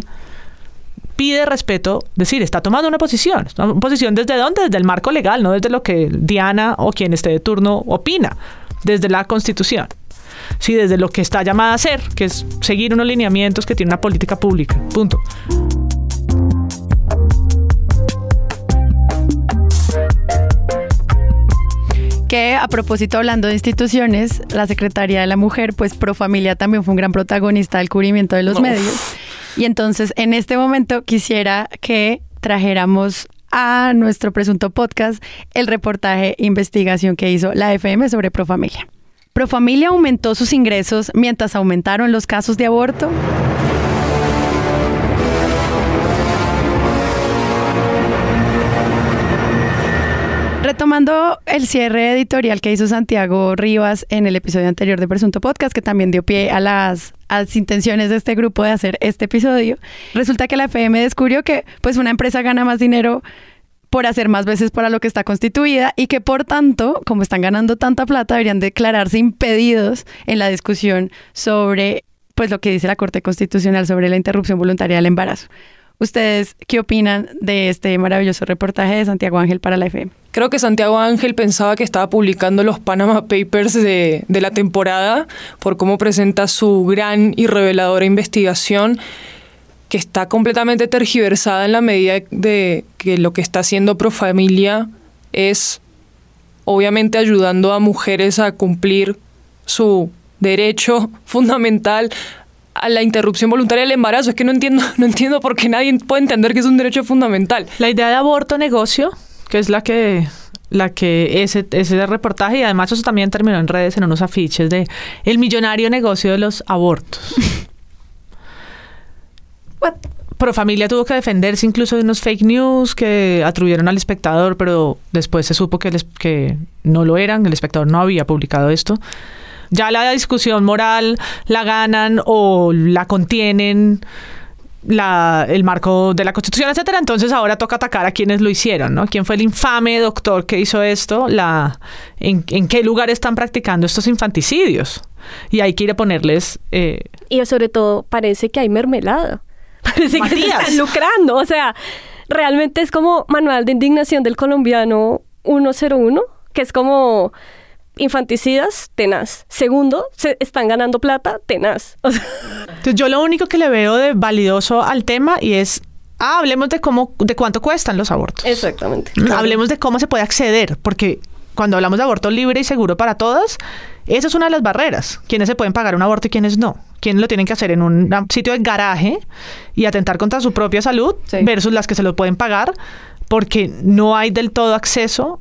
pide respeto, decir, está tomando una posición. ¿Una posición desde dónde? Desde el marco legal, no desde lo que Diana o quien esté de turno opina, desde la Constitución. Sí, desde lo que está llamada a hacer, que es seguir unos lineamientos que tiene una política pública. Punto. Que a propósito hablando de instituciones, la Secretaría de la Mujer, pues Pro Familia también fue un gran protagonista del cubrimiento de los medios. Y entonces en este momento quisiera que trajéramos a nuestro presunto podcast el reportaje investigación que hizo la FM sobre Profamilia. ¿Profamilia aumentó sus ingresos mientras aumentaron los casos de aborto? Retomando el cierre editorial que hizo Santiago Rivas en el episodio anterior de Presunto Podcast, que también dio pie a las, a las intenciones de este grupo de hacer este episodio, resulta que la FM descubrió que pues una empresa gana más dinero por hacer más veces para lo que está constituida y que por tanto, como están ganando tanta plata, deberían declararse impedidos en la discusión sobre pues lo que dice la Corte Constitucional sobre la interrupción voluntaria del embarazo. ¿Ustedes qué opinan de este maravilloso reportaje de Santiago Ángel para la FM? Creo que Santiago Ángel pensaba que estaba publicando los Panama Papers de, de la temporada por cómo presenta su gran y reveladora investigación que está completamente tergiversada en la medida de que lo que está haciendo Profamilia es obviamente ayudando a mujeres a cumplir su derecho fundamental a la interrupción voluntaria del embarazo. Es que no entiendo, <laughs> no entiendo por qué nadie puede entender que es un derecho fundamental. La idea de aborto negocio, que es la que la que ese, ese reportaje y además eso también terminó en redes en unos afiches de el millonario negocio de los abortos. <laughs> Profamilia tuvo que defenderse incluso de unos fake news que atribuyeron al espectador, pero después se supo que, que no lo eran, el espectador no había publicado esto. Ya la discusión moral la ganan o la contienen la, el marco de la Constitución, etcétera. Entonces ahora toca atacar a quienes lo hicieron, ¿no? ¿Quién fue el infame doctor que hizo esto? La, en, ¿En qué lugar están practicando estos infanticidios? y hay que ir a ponerles... Eh, y sobre todo parece que hay mermelada. <laughs> Parece que se están lucrando. O sea, realmente es como manual de indignación del colombiano 101, que es como infanticidas, tenaz. Segundo, se están ganando plata, tenaz. O sea, Entonces yo lo único que le veo de validoso al tema y es, ah, hablemos de cómo, de cuánto cuestan los abortos. exactamente. Hablemos de cómo se puede acceder, porque cuando hablamos de aborto libre y seguro para todas, esa es una de las barreras. ¿Quiénes se pueden pagar un aborto y quiénes no? ¿Quiénes lo tienen que hacer en un sitio de garaje y atentar contra su propia salud versus las que se lo pueden pagar? Porque no hay del todo acceso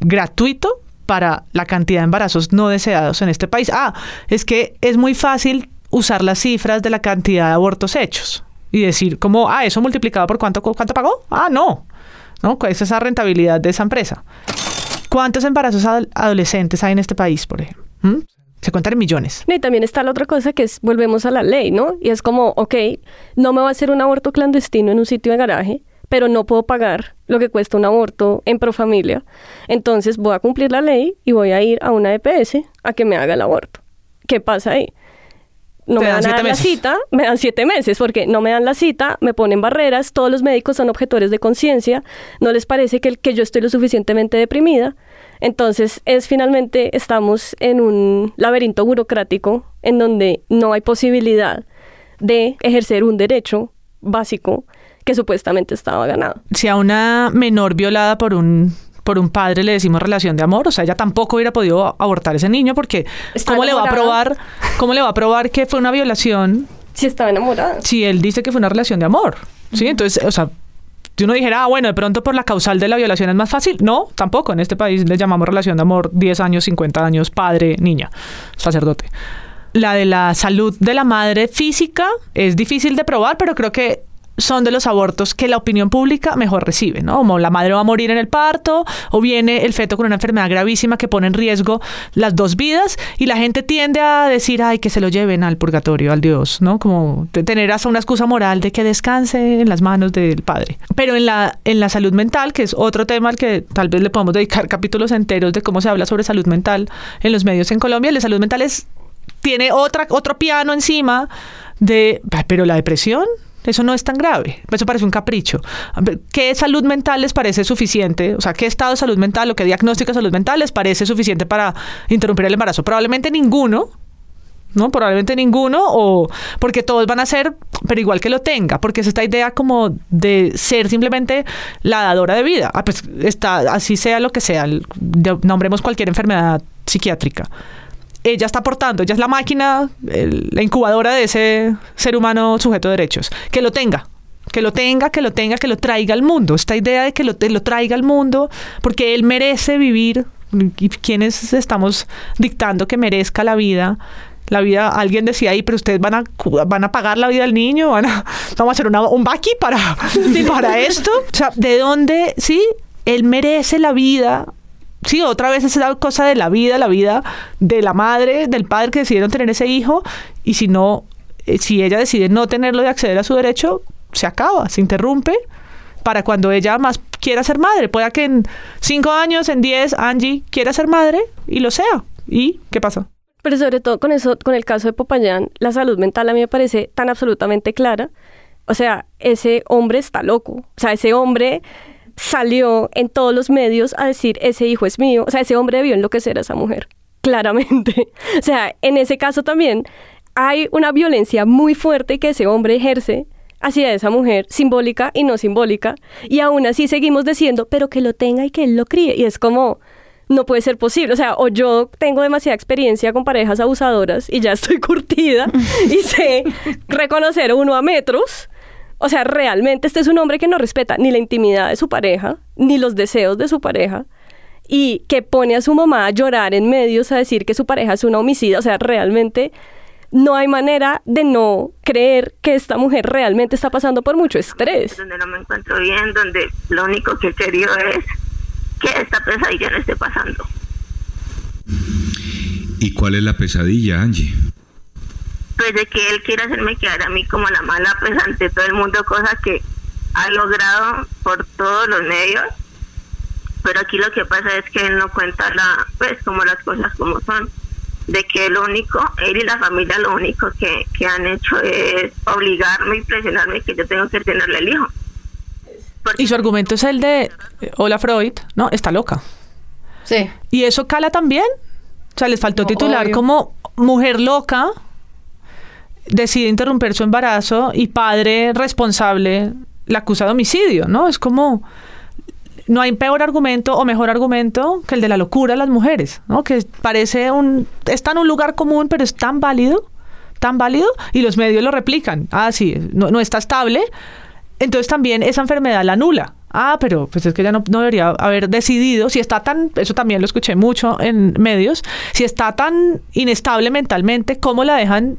gratuito para la cantidad de embarazos no deseados en este país. Ah, es que es muy fácil usar las cifras de la cantidad de abortos hechos y decir como, ah, eso multiplicado por cuánto, cuánto pagó. Ah, no. ¿No? ¿Cuál es esa rentabilidad de esa empresa? ¿Cuántos embarazos ad- adolescentes hay en este país, por ejemplo? ¿Mm? Se cuentan en millones. Y también está la otra cosa que es, volvemos a la ley, ¿no? Y es como, ok, no me va a hacer un aborto clandestino en un sitio de garaje, pero no puedo pagar lo que cuesta un aborto en profamilia. Entonces voy a cumplir la ley y voy a ir a una EPS a que me haga el aborto. ¿Qué pasa ahí? No me dan a dar la cita, me dan siete meses, porque no me dan la cita, me ponen barreras, todos los médicos son objetores de conciencia, no les parece que, el- que yo estoy lo suficientemente deprimida. Entonces, es finalmente, estamos en un laberinto burocrático en donde no hay posibilidad de ejercer un derecho básico que supuestamente estaba ganado. Si a una menor violada por un por un padre le decimos relación de amor, o sea, ella tampoco hubiera podido abortar ese niño porque Está ¿cómo le va a probar cómo le va a probar que fue una violación Si estaba enamorada. si él dice que fue una relación de amor? Sí, entonces, o sea, si uno dijera, ah, bueno, de pronto por la causal de la violación es más fácil. No, tampoco. En este país le llamamos relación de amor 10 años, 50 años, padre, niña, sacerdote. La de la salud de la madre física es difícil de probar, pero creo que son de los abortos que la opinión pública mejor recibe, ¿no? Como la madre va a morir en el parto o viene el feto con una enfermedad gravísima que pone en riesgo las dos vidas y la gente tiende a decir, ay, que se lo lleven al purgatorio, al Dios, ¿no? Como tener hasta una excusa moral de que descanse en las manos del padre. Pero en la, en la salud mental, que es otro tema al que tal vez le podemos dedicar capítulos enteros de cómo se habla sobre salud mental en los medios en Colombia, la salud mental es tiene otra, otro piano encima de, "Ay, pero la depresión, eso no es tan grave, eso parece un capricho. ¿Qué salud mental les parece suficiente? O sea, ¿qué estado de salud mental o qué diagnóstico de salud mental les parece suficiente para interrumpir el embarazo? Probablemente ninguno, ¿no? Probablemente ninguno, o porque todos van a ser, pero igual que lo tenga, porque es esta idea como de ser simplemente la dadora de vida. Ah, pues está, así sea lo que sea, nombremos cualquier enfermedad psiquiátrica. Ella está aportando, ella es la máquina, la incubadora de ese ser humano sujeto de derechos. Que lo tenga, que lo tenga, que lo tenga, que lo traiga al mundo. Esta idea de que lo, lo traiga al mundo, porque él merece vivir. ¿Y quiénes estamos dictando que merezca la vida? La vida, alguien decía ahí, pero ustedes van a, van a pagar la vida al niño, van a, vamos a hacer una- un baki para, <laughs> para esto. O sea, ¿de dónde? Sí, él merece la vida. Sí, otra vez es esa cosa de la vida, la vida de la madre, del padre que decidieron tener ese hijo. Y si no, eh, si ella decide no tenerlo y acceder a su derecho, se acaba, se interrumpe para cuando ella más quiera ser madre. Pueda que en cinco años, en diez, Angie quiera ser madre y lo sea. ¿Y qué pasa? Pero sobre todo con eso, con el caso de Popayán, la salud mental a mí me parece tan absolutamente clara. O sea, ese hombre está loco. O sea, ese hombre salió en todos los medios a decir, ese hijo es mío. O sea, ese hombre debió enloquecer a esa mujer. <laughs> Claramente. O sea, en ese caso también hay una violencia muy fuerte que ese hombre ejerce hacia esa mujer, simbólica y no simbólica. Y aún así seguimos diciendo, pero que lo tenga y que él lo críe. Y es como, no puede ser posible. O sea, o yo tengo demasiada experiencia con parejas abusadoras y ya estoy <laughs> curtida y sé reconocer uno a metros. O sea, realmente este es un hombre que no respeta ni la intimidad de su pareja, ni los deseos de su pareja, y que pone a su mamá a llorar en medios a decir que su pareja es una homicida. O sea, realmente no hay manera de no creer que esta mujer realmente está pasando por mucho estrés. donde no me encuentro bien, donde lo único que he querido es que esta pesadilla no esté pasando. ¿Y cuál es la pesadilla, Angie? Pues de que él quiere hacerme quedar a mí como la mala, pues ante todo el mundo, cosa que ha logrado por todos los medios. Pero aquí lo que pasa es que él no cuenta la, pues como las cosas como son. de que lo único, él y la familia lo único que, que han hecho es obligarme y presionarme que yo tengo que tenerle el hijo. Y su argumento es el de, eh, hola Freud, ¿no? Está loca. Sí. Y eso cala también. O sea, les faltó No, titular obvio. como mujer loca decide interrumpir su embarazo y padre responsable la acusa de homicidio, ¿no? Es como no hay peor argumento o mejor argumento que el de la locura de las mujeres, ¿no? Que parece un está en un lugar común, pero es tan válido, tan válido y los medios lo replican. Ah, sí, no, no está estable. Entonces también esa enfermedad la anula. Ah, pero pues es que ya no, no debería haber decidido, si está tan, eso también lo escuché mucho en medios, si está tan inestable mentalmente, ¿cómo la dejan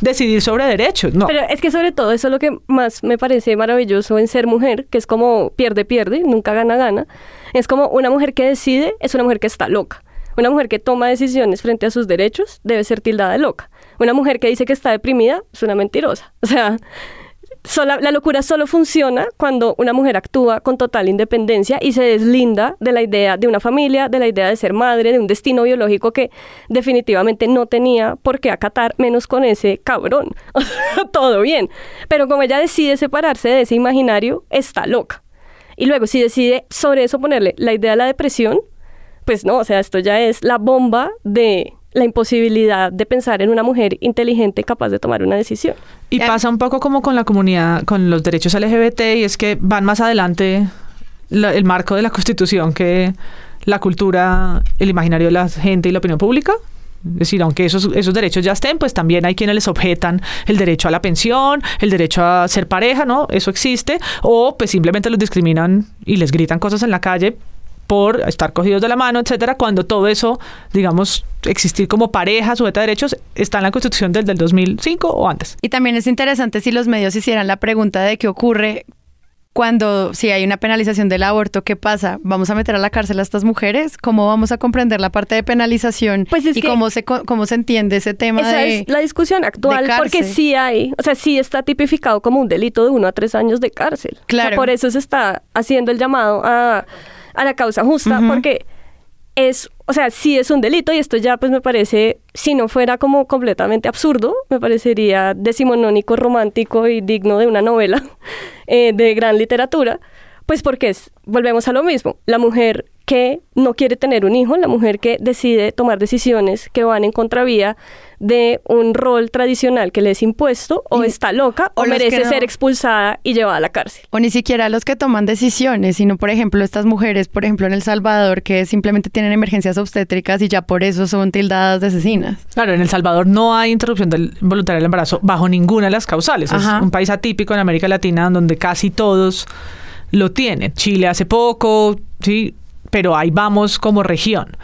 decidir sobre derechos? No. Pero es que sobre todo eso es lo que más me parece maravilloso en ser mujer, que es como pierde, pierde, nunca gana, gana. Es como una mujer que decide, es una mujer que está loca. Una mujer que toma decisiones frente a sus derechos debe ser tildada de loca. Una mujer que dice que está deprimida es una mentirosa. <laughs> O sea, la locura solo funciona cuando una mujer actúa con total independencia y se deslinda de la idea de una familia, de la idea de ser madre, de un destino biológico que definitivamente no tenía por qué acatar, menos con ese cabrón. <laughs> Todo bien. Pero como ella decide separarse de ese imaginario, está loca. Y luego, si decide sobre eso ponerle la idea de la depresión, pues no, o sea, esto ya es la bomba de la imposibilidad de pensar en una mujer inteligente capaz de tomar una decisión. Y pasa un poco como con la comunidad, con los derechos LGBT, y es que van más adelante la- el marco de la Constitución que la cultura, el imaginario de la gente y la opinión pública. Es decir, aunque esos, esos derechos ya estén, pues también hay quienes les objetan el derecho a la pensión, el derecho a ser pareja, ¿no? Eso existe. O pues simplemente los discriminan y les gritan cosas en la calle por estar cogidos de la mano, etcétera, cuando todo eso, digamos, existir como pareja sujeta a derechos, está en la Constitución del, del 2005 o antes. Y también es interesante si los medios hicieran la pregunta de qué ocurre cuando si hay una penalización del aborto, ¿qué pasa? ¿Vamos a meter a la cárcel a estas mujeres? ¿Cómo vamos a comprender la parte de penalización? Pues es y que- cómo se co- cómo se entiende ese tema Esa de es la discusión actual, porque sí hay, o sea, sí está tipificado como un delito de uno a tres años de cárcel. O sea, Claro. por eso se está haciendo el llamado a, a la causa justa, porque es, o sea, sí es un delito y esto ya pues me parece, si no fuera como completamente absurdo, me parecería decimonónico, romántico y digno de una novela <laughs> eh, de gran literatura, pues porque es, volvemos a lo mismo, la mujer que no quiere tener un hijo, la mujer que decide tomar decisiones que van en contravía de un rol tradicional que le es impuesto, o está loca, o, merece no. ser expulsada y llevada a la cárcel. o ni siquiera los que toman decisiones, sino por ejemplo estas mujeres, por ejemplo en El Salvador, que simplemente tienen emergencias obstétricas y ya por eso son tildadas de asesinas. Claro, en El Salvador no hay interrupción del voluntaria del embarazo bajo ninguna de las causales. Ajá. Es un país atípico en América Latina donde casi todos lo tienen. Chile hace poco, sí, pero ahí vamos como región.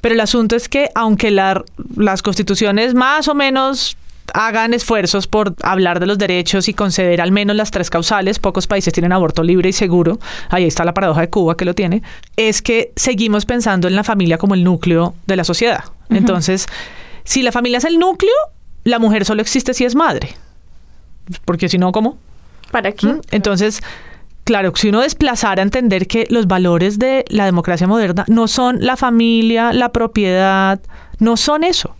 Pero el asunto es que aunque la- las constituciones más o menos hagan esfuerzos por hablar de los derechos y conceder al menos las tres causales, pocos países tienen aborto libre y seguro, ahí está la paradoja de Cuba que lo tiene, es que seguimos pensando en la familia como el núcleo de la sociedad. Entonces, si la familia es el núcleo, la mujer solo existe si es madre. Porque si no, ¿cómo? ¿Para qué? Entonces, claro, si uno desplazara a entender que los valores de la democracia moderna no son la familia, la propiedad, no son eso.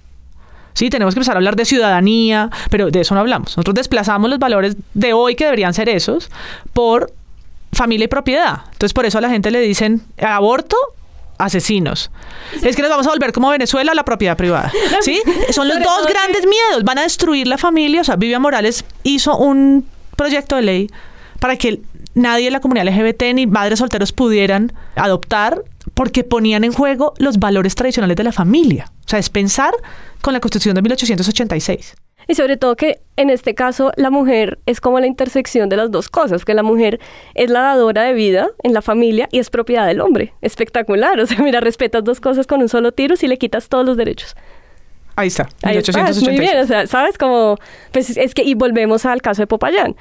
Sí, tenemos que empezar a hablar de ciudadanía, pero de eso no hablamos. Nosotros desplazamos los valores de hoy que deberían ser esos por familia y propiedad. Entonces, por eso a la gente le dicen aborto, asesinos. Es que nos vamos a volver como Venezuela, la propiedad privada. <laughs> ¿Sí? Son los dos grandes miedos. Van a destruir la familia. O sea, Vivian Morales hizo un proyecto de ley para que nadie de la comunidad LGBT ni madres solteros pudieran adoptar porque ponían en juego los valores tradicionales de la familia. O sea, es pensar con la Constitución de 1886. Y sobre todo que en este caso la mujer es como la intersección de las dos cosas, que la mujer es la dadora de vida en la familia y es propiedad del hombre. Espectacular. O sea, mira, respetas dos cosas con un solo tiro si le quitas todos los derechos. Ahí está, Ahí está, 1886. muy bien, o sea, ¿sabes? Como, pues es que, y volvemos al caso de Popayán.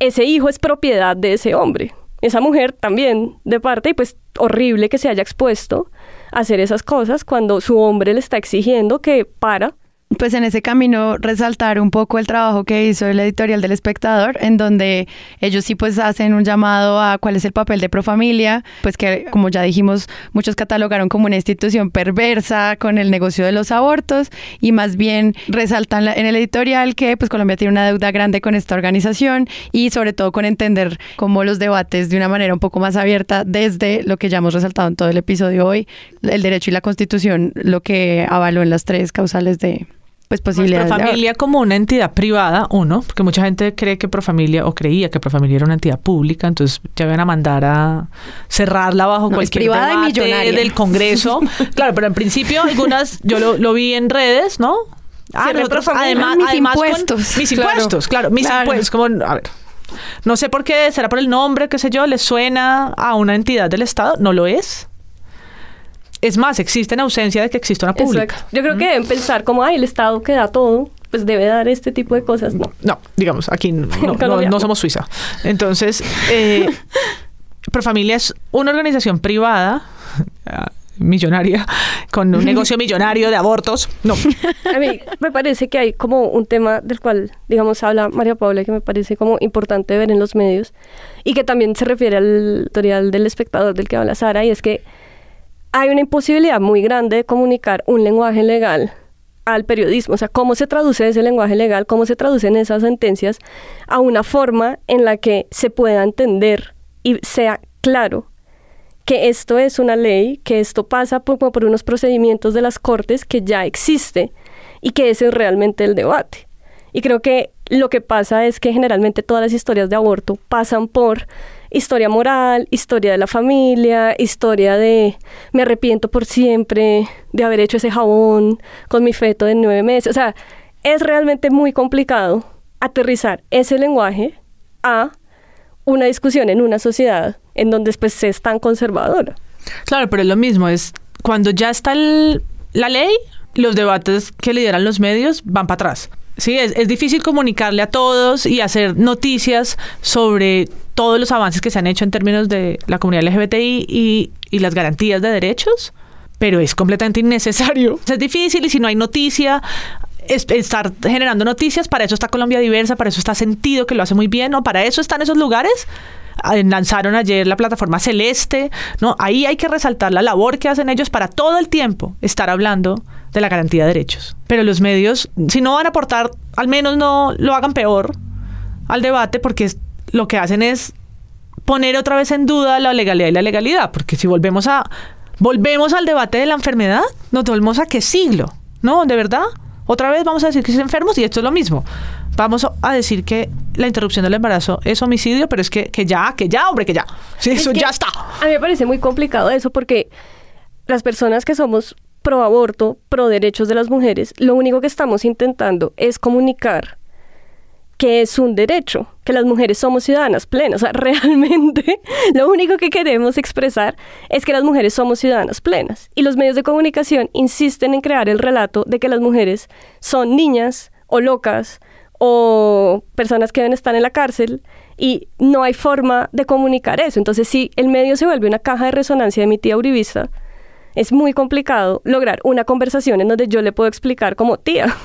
Ese hijo es propiedad de ese hombre. Esa mujer también, de parte, y pues horrible que se haya expuesto a hacer esas cosas cuando su hombre le está exigiendo que para. Pues en ese camino resaltar un poco el trabajo que hizo el editorial del espectador, en donde ellos sí pues hacen un llamado a cuál es el papel de Profamilia, pues que como ya dijimos, muchos catalogaron como una institución perversa con el negocio de los abortos y más bien resaltan en el editorial que pues Colombia tiene una deuda grande con esta organización y sobre todo con entender cómo los debates de una manera un poco más abierta desde lo que ya hemos resaltado en todo el episodio hoy, el derecho y la constitución, lo que avaló en las tres causales de pues posibilidades. Profamilia como una entidad privada, uno, porque mucha gente cree que Profamilia o creía que Profamilia era una entidad pública, entonces ya van a mandar a cerrarla bajo cualquier privada y millonaria. del Congreso. <laughs> claro, pero en principio algunas, yo lo, lo vi en redes, ¿no? Ah, nosotros, además, Mis además con- impuestos. mis Claro. impuestos, claro, mis Claro. impuestos, como, a ver. No sé por qué, será por el nombre, qué sé yo, le suena a una entidad del Estado, no lo es. Es más, existe en ausencia de que exista una pública. Exacto. Yo creo que deben pensar como, ay, el Estado que da todo, pues debe dar este tipo de cosas. No. No, digamos, aquí no, <laughs> no- somos Suiza. Entonces, eh, <laughs> Profamilia es una organización privada, <laughs> millonaria, con un negocio millonario de abortos. No, A mí me parece que hay como un tema del cual, digamos, habla María Paula, que me parece como importante ver en los medios y que también se refiere al editorial del espectador del que habla Sara, y es que hay una imposibilidad muy grande de comunicar un lenguaje legal al periodismo, o sea, cómo se traduce ese lenguaje legal, cómo se traducen esas sentencias a una forma en la que se pueda entender y sea claro que esto es una ley, que esto pasa por, por unos procedimientos de las cortes que ya existe y que ese es realmente el debate. Y creo que lo que pasa es que generalmente todas las historias de aborto pasan por historia moral, historia de la familia, historia de me arrepiento por siempre de haber hecho ese jabón con mi feto de nueve meses. O sea, es realmente muy complicado aterrizar ese lenguaje a una discusión en una sociedad en donde después se es tan conservadora. claro, pero es lo mismo, es cuando ya está el- la ley, los debates que lideran los medios van para atrás. Sí, es, es difícil comunicarle a todos y hacer noticias sobre todos los avances que se han hecho en términos de la comunidad LGBTI y, y las garantías de derechos, pero es completamente innecesario. <laughs> Es difícil y si no hay noticia, es- estar generando noticias, para eso está Colombia Diversa, para eso está Sentido, que lo hace muy bien, ¿no? Para eso están esos lugares. Ah, Lanzaron ayer la plataforma Celeste, ¿no? Ahí hay que resaltar la labor que hacen ellos para todo el tiempo estar hablando de la garantía de derechos. Pero los medios, si no van a aportar, al menos no lo hagan peor al debate, porque es- lo que hacen es poner otra vez en duda la legalidad y la legalidad, porque si volvemos a volvemos al debate de la enfermedad, nos volvemos a qué siglo, ¿no? De verdad, otra vez vamos a decir que es enfermos y esto es lo mismo. Vamos a decir que la interrupción del embarazo es homicidio, pero es que, que ya, que ya, hombre, que ya. Sí, Es eso que ya está. A mí me parece muy complicado eso porque las personas que somos pro aborto, pro derechos de las mujeres, lo único que estamos intentando es comunicar que es un derecho, que las mujeres somos ciudadanas plenas. O sea, <laughs> realmente lo único que queremos expresar es que las mujeres somos ciudadanas plenas. Y los medios de comunicación insisten en crear el relato de que las mujeres son niñas o locas o personas que deben estar en la cárcel y no hay forma de comunicar eso. Entonces, si el medio se vuelve una caja de resonancia de mi tía Uribista, es muy complicado lograr una conversación en donde yo le puedo explicar como tía.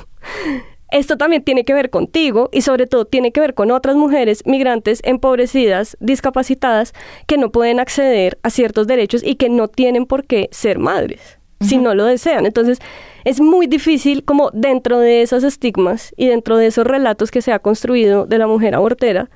Esto también tiene que ver contigo y sobre todo tiene que ver con otras mujeres migrantes empobrecidas, discapacitadas, que no pueden acceder a ciertos derechos y que no tienen por qué ser madres si no lo desean. Entonces, es muy difícil como dentro de esos estigmas y dentro de esos relatos que se ha construido de la mujer abortera,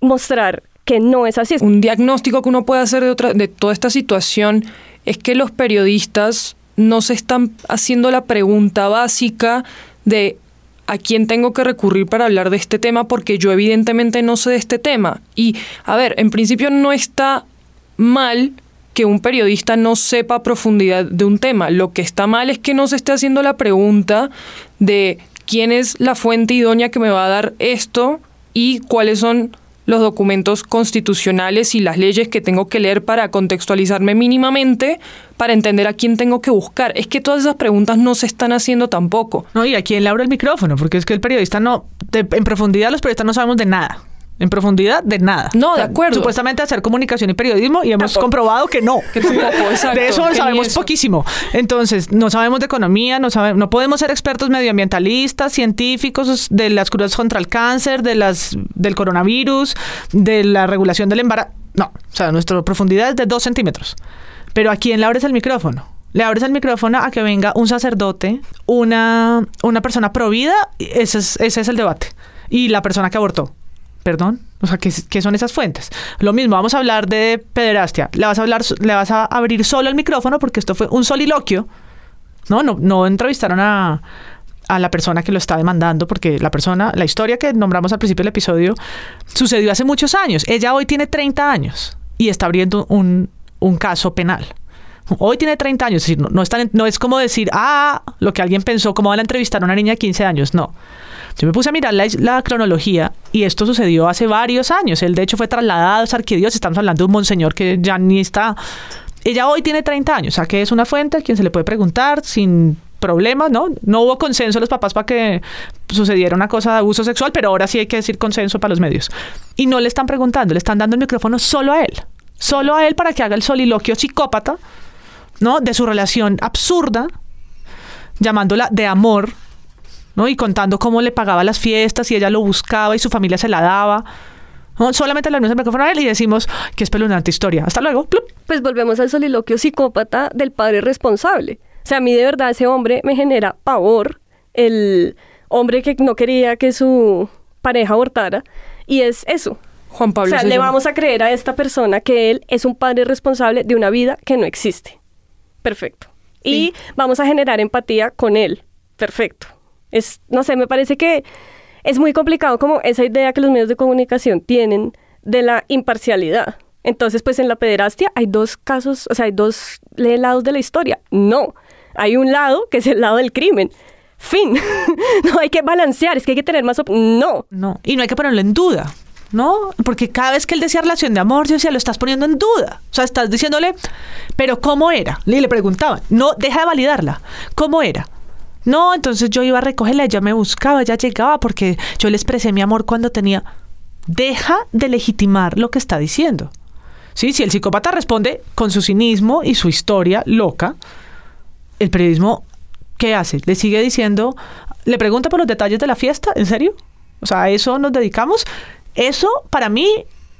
mostrar que no es así. Un diagnóstico que uno puede hacer de, otra, de toda esta situación es que los periodistas no se están haciendo la pregunta básica de a quién tengo que recurrir para hablar de este tema porque yo evidentemente no sé de este tema. Y, a ver, en principio no está mal que un periodista no sepa a profundidad de un tema. Lo que está mal es que no se esté haciendo la pregunta de quién es la fuente idónea que me va a dar esto y cuáles son los documentos constitucionales y las leyes que tengo que leer para contextualizarme mínimamente para entender a quién tengo que buscar. Es que todas esas preguntas no se están haciendo tampoco. No, y a quién le abro el micrófono, porque es que el periodista no, de- en profundidad los periodistas no sabemos de nada. En profundidad de nada. No, de acuerdo. Supuestamente hacer comunicación y periodismo y hemos comprobado que no. Que tampoco, <laughs> exacto, de eso que sabemos eso. poquísimo. Entonces, no sabemos de economía, no sabemos, no podemos ser expertos medioambientalistas, científicos de las curas contra el cáncer, de las del coronavirus, de la regulación del embarazo. No, o sea, nuestra profundidad es de dos centímetros. Pero ¿a quién le abres el micrófono? Le abres el micrófono a que venga un sacerdote, una, una persona provida, ese es, ese es el debate. Y la persona que abortó. Perdón. O sea, ¿qué, qué son esas fuentes? Lo mismo, vamos a hablar de pederastia. Le vas a hablar, le vas a abrir solo el micrófono porque esto fue un soliloquio. No, no, no entrevistaron a, a la persona que lo está demandando, porque la persona, la historia que nombramos al principio del episodio, sucedió hace muchos años. Ella hoy tiene 30 años y está abriendo un, un caso penal. Hoy tiene 30 años, es decir, no, no, es no es como decir, ah, lo que alguien pensó, cómo van a entrevistar a una niña de 15 años, no. Yo me puse a mirar la, cronología y esto sucedió hace varios años. Él, de hecho, fue trasladado a Sarquidios. Estamos hablando de un monseñor que ya ni está. Ella hoy tiene 30 años, o sea, que es una fuente a quien se le puede preguntar sin problemas, ¿no? No hubo consenso de los papás para que sucediera una cosa de abuso sexual, pero ahora sí hay que decir consenso para los medios. Y no le están preguntando, le están dando el micrófono solo a él. Solo a él para que haga el soliloquio psicópata, ¿no? De su relación absurda, llamándola de amor, ¿no? Y contando cómo le pagaba las fiestas y ella lo buscaba y su familia se la daba. ¿no? Solamente le abrimos el micrófono a él y decimos que es peludante historia. Hasta luego. Plup. Pues volvemos al soliloquio psicópata del padre responsable. O sea, a mí de verdad ese hombre me genera pavor, el hombre que no quería que su pareja abortara, y es eso. Juan O Pablo sea, se le llama. vamos a creer a esta persona que él es un padre responsable de una vida que no existe. Perfecto. Y vamos a generar empatía con él. Perfecto. Es, no sé, me parece que es muy complicado como esa idea que los medios de comunicación tienen de la imparcialidad. Entonces, pues en la pederastia hay dos casos, o sea, hay dos lados de la historia. No, hay un lado que es el lado del crimen. Fin. <laughs> no hay que balancear, es que hay que tener más... no. No. Y no hay que ponerlo en duda. ¿No? Porque cada vez que él decía relación de amor, yo decía, lo estás poniendo en duda. O sea, estás diciéndole, pero ¿cómo era? Y le preguntaban, no, deja de validarla. ¿Cómo era? No, entonces yo iba a recogerla, ella me buscaba, ella llegaba porque yo le expresé mi amor cuando tenía. Deja de legitimar lo que está diciendo. ¿Sí? Si el psicópata responde con su cinismo y su historia loca, el periodismo, ¿qué hace? Le sigue diciendo, le pregunta por los detalles de la fiesta, ¿en serio? O sea, a eso nos dedicamos. Eso para mí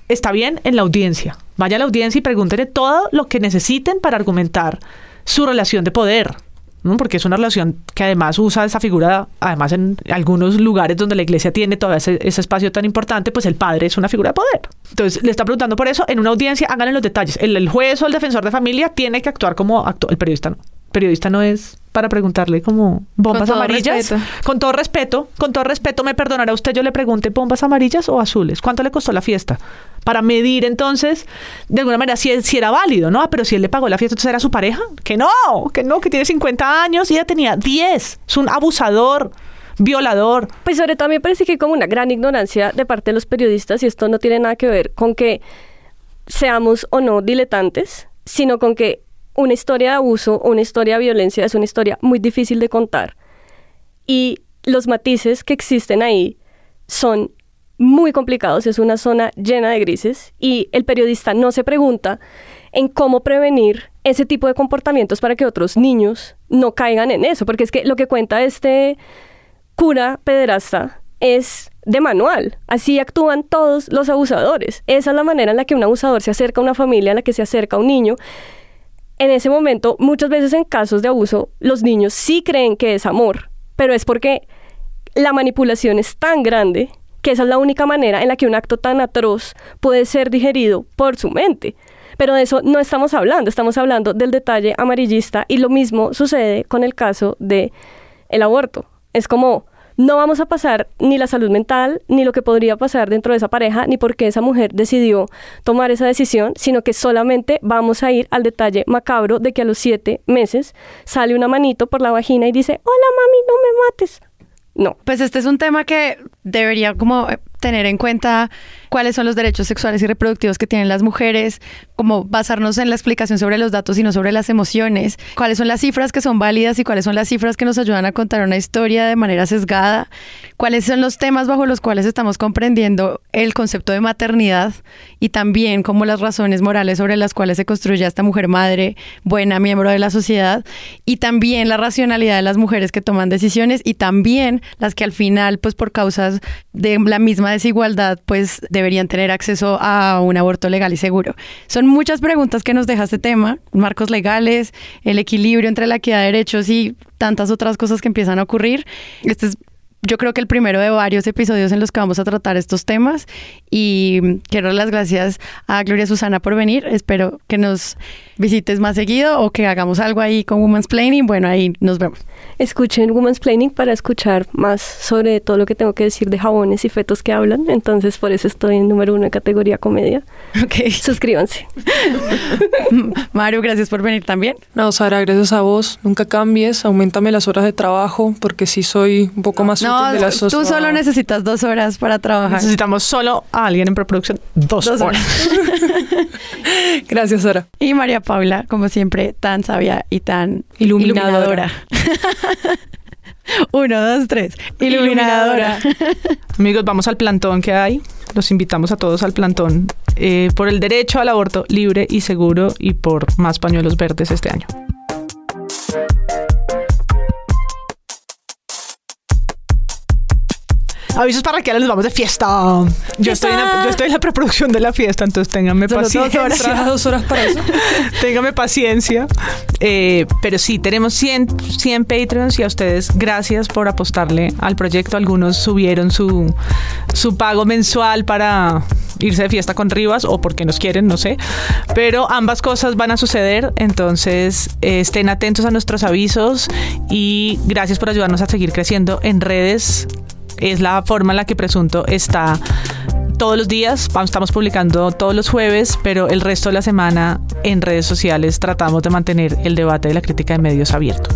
está bien en la audiencia. Vaya a la audiencia y pregúntenle todo lo que necesiten para argumentar su relación de poder. ¿No? Porque es una relación que además usa esa figura, además en algunos lugares donde la iglesia tiene todo ese, ese espacio tan importante, pues el padre es una figura de poder. Entonces le está preguntando por eso, en una audiencia háganle los detalles. El, el juez o el defensor de familia tiene que actuar como actúa, el periodista no. El periodista no es para preguntarle como bombas amarillas. respeto. Con todo respeto, con todo respeto, me perdonará usted, yo le pregunte bombas amarillas o azules. ¿Cuánto le costó la fiesta? Para medir entonces, de alguna manera, si, si era válido, ¿no? Ah, pero si él le pagó la fiesta, entonces era su pareja. Que no, que no, que tiene 50 años y ella tenía 10. Es un abusador, violador. Pues sobre todo me parece que hay como una gran ignorancia de parte de los periodistas y esto no tiene nada que ver con que seamos o no diletantes, sino con que una historia de abuso o una historia de violencia es una historia muy difícil de contar. Y los matices que existen ahí son muy complicados, es una zona llena de grises y el periodista no se pregunta en cómo prevenir ese tipo de comportamientos para que otros niños no caigan en eso, porque es que lo que cuenta este cura pederasta es de manual. Así actúan todos los abusadores. Esa es la manera en la que un abusador se acerca a una familia, en la que se acerca a un niño. En ese momento, muchas veces en casos de abuso, los niños sí creen que es amor, pero es porque la manipulación es tan grande que esa es la única manera en la que un acto tan atroz puede ser digerido por su mente. Pero de eso no estamos hablando, estamos hablando del detalle amarillista y lo mismo sucede con el caso de el aborto. Es como no vamos a pasar ni la salud mental, ni lo que podría pasar dentro de esa pareja, ni por qué esa mujer decidió tomar esa decisión, sino que solamente vamos a ir al detalle macabro de que a los siete meses sale una manito por la vagina y dice, hola mami, no me mates. No. Pues este es un tema que debería como tener en cuenta cuáles son los derechos sexuales y reproductivos que tienen las mujeres, como basarnos en la explicación sobre los datos y no sobre las emociones, cuáles son las cifras que son válidas y cuáles son las cifras que nos ayudan a contar una historia de manera sesgada, cuáles son los temas bajo los cuales estamos comprendiendo el concepto de maternidad y también como las razones morales sobre las cuales se construye esta mujer madre, buena miembro de la sociedad y también la racionalidad de las mujeres que toman decisiones y también las que al final, pues por causas de la misma desigualdad, pues deberían tener acceso a un aborto legal y seguro. Son muchas preguntas que nos deja este tema, marcos legales, el equilibrio entre la equidad de derechos y tantas otras cosas que empiezan a ocurrir. Este es yo creo que el primero de varios episodios en los que vamos a tratar estos temas y quiero dar las gracias a Gloria Susana por venir. Espero que nos visites más seguido o que hagamos algo ahí con Women's Planning. Bueno, ahí nos vemos. Escuchen Women's Planning para escuchar más sobre todo lo que tengo que decir de jabones y fetos que hablan. Entonces, por eso estoy en número uno en categoría comedia. Ok. Suscríbanse. <laughs> Mario, gracias por venir también. No, Sara, gracias a vos. Nunca cambies, aumentame las horas de trabajo porque sí soy un poco más No, útil de las dos. tú solo necesitas dos horas para trabajar. Necesitamos solo a alguien en preproducción dos, Dos horas. <laughs> Gracias, Sara. Y María Paula, como siempre, tan sabia y tan Iluminadora. iluminadora. <laughs> Uno, dos, tres. Iluminadora. <laughs> Amigos, vamos al plantón que hay. Los invitamos a todos al plantón eh, por el derecho al aborto libre y seguro y por más pañuelos verdes este año. Avisos parroquiales, nos vamos de fiesta. Yo estoy, en la, yo estoy en la preproducción de la fiesta, entonces ténganme Solo dos paciencia. horas. ¿Trabajas dos horas para eso? <laughs> Téngame paciencia. Eh, pero sí, tenemos 100, 100 Patreons y a ustedes gracias por apostarle al proyecto. Algunos subieron su, su pago mensual para irse de fiesta con Rivas o porque nos quieren, no sé. Pero ambas cosas van a suceder, entonces eh, estén atentos a nuestros avisos y gracias por ayudarnos a seguir creciendo en redes. Es la forma en la que Presunto está todos los días, estamos publicando todos los jueves, pero el resto de la semana en redes sociales tratamos de mantener el debate de la crítica de medios abierto.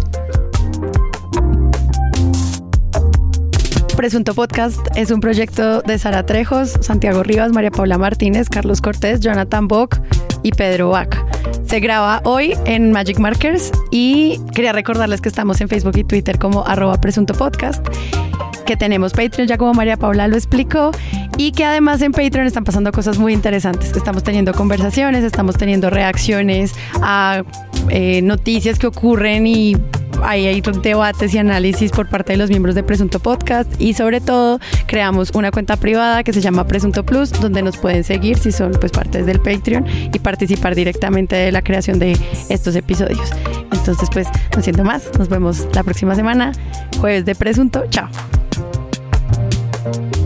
Presunto Podcast es un proyecto de Sara Trejos, Santiago Rivas, María Paula Martínez, Carlos Cortés, Jonathan Bock y Pedro Bach. Se graba hoy en Magic Markers y quería recordarles que estamos en Facebook y Twitter como arroba presunto podcast, que tenemos Patreon ya como María Paula lo explicó y que además en Patreon están pasando cosas muy interesantes. Estamos teniendo conversaciones, estamos teniendo reacciones a eh, noticias que ocurren y ahí hay debates y análisis por parte de los miembros de Presunto Podcast y sobre todo creamos una cuenta privada que se llama Presunto Plus donde nos pueden seguir si son pues partes del Patreon y participar directamente de la creación de estos episodios. Entonces pues no siento más, nos vemos la próxima semana, jueves de Presunto, chao. Thank you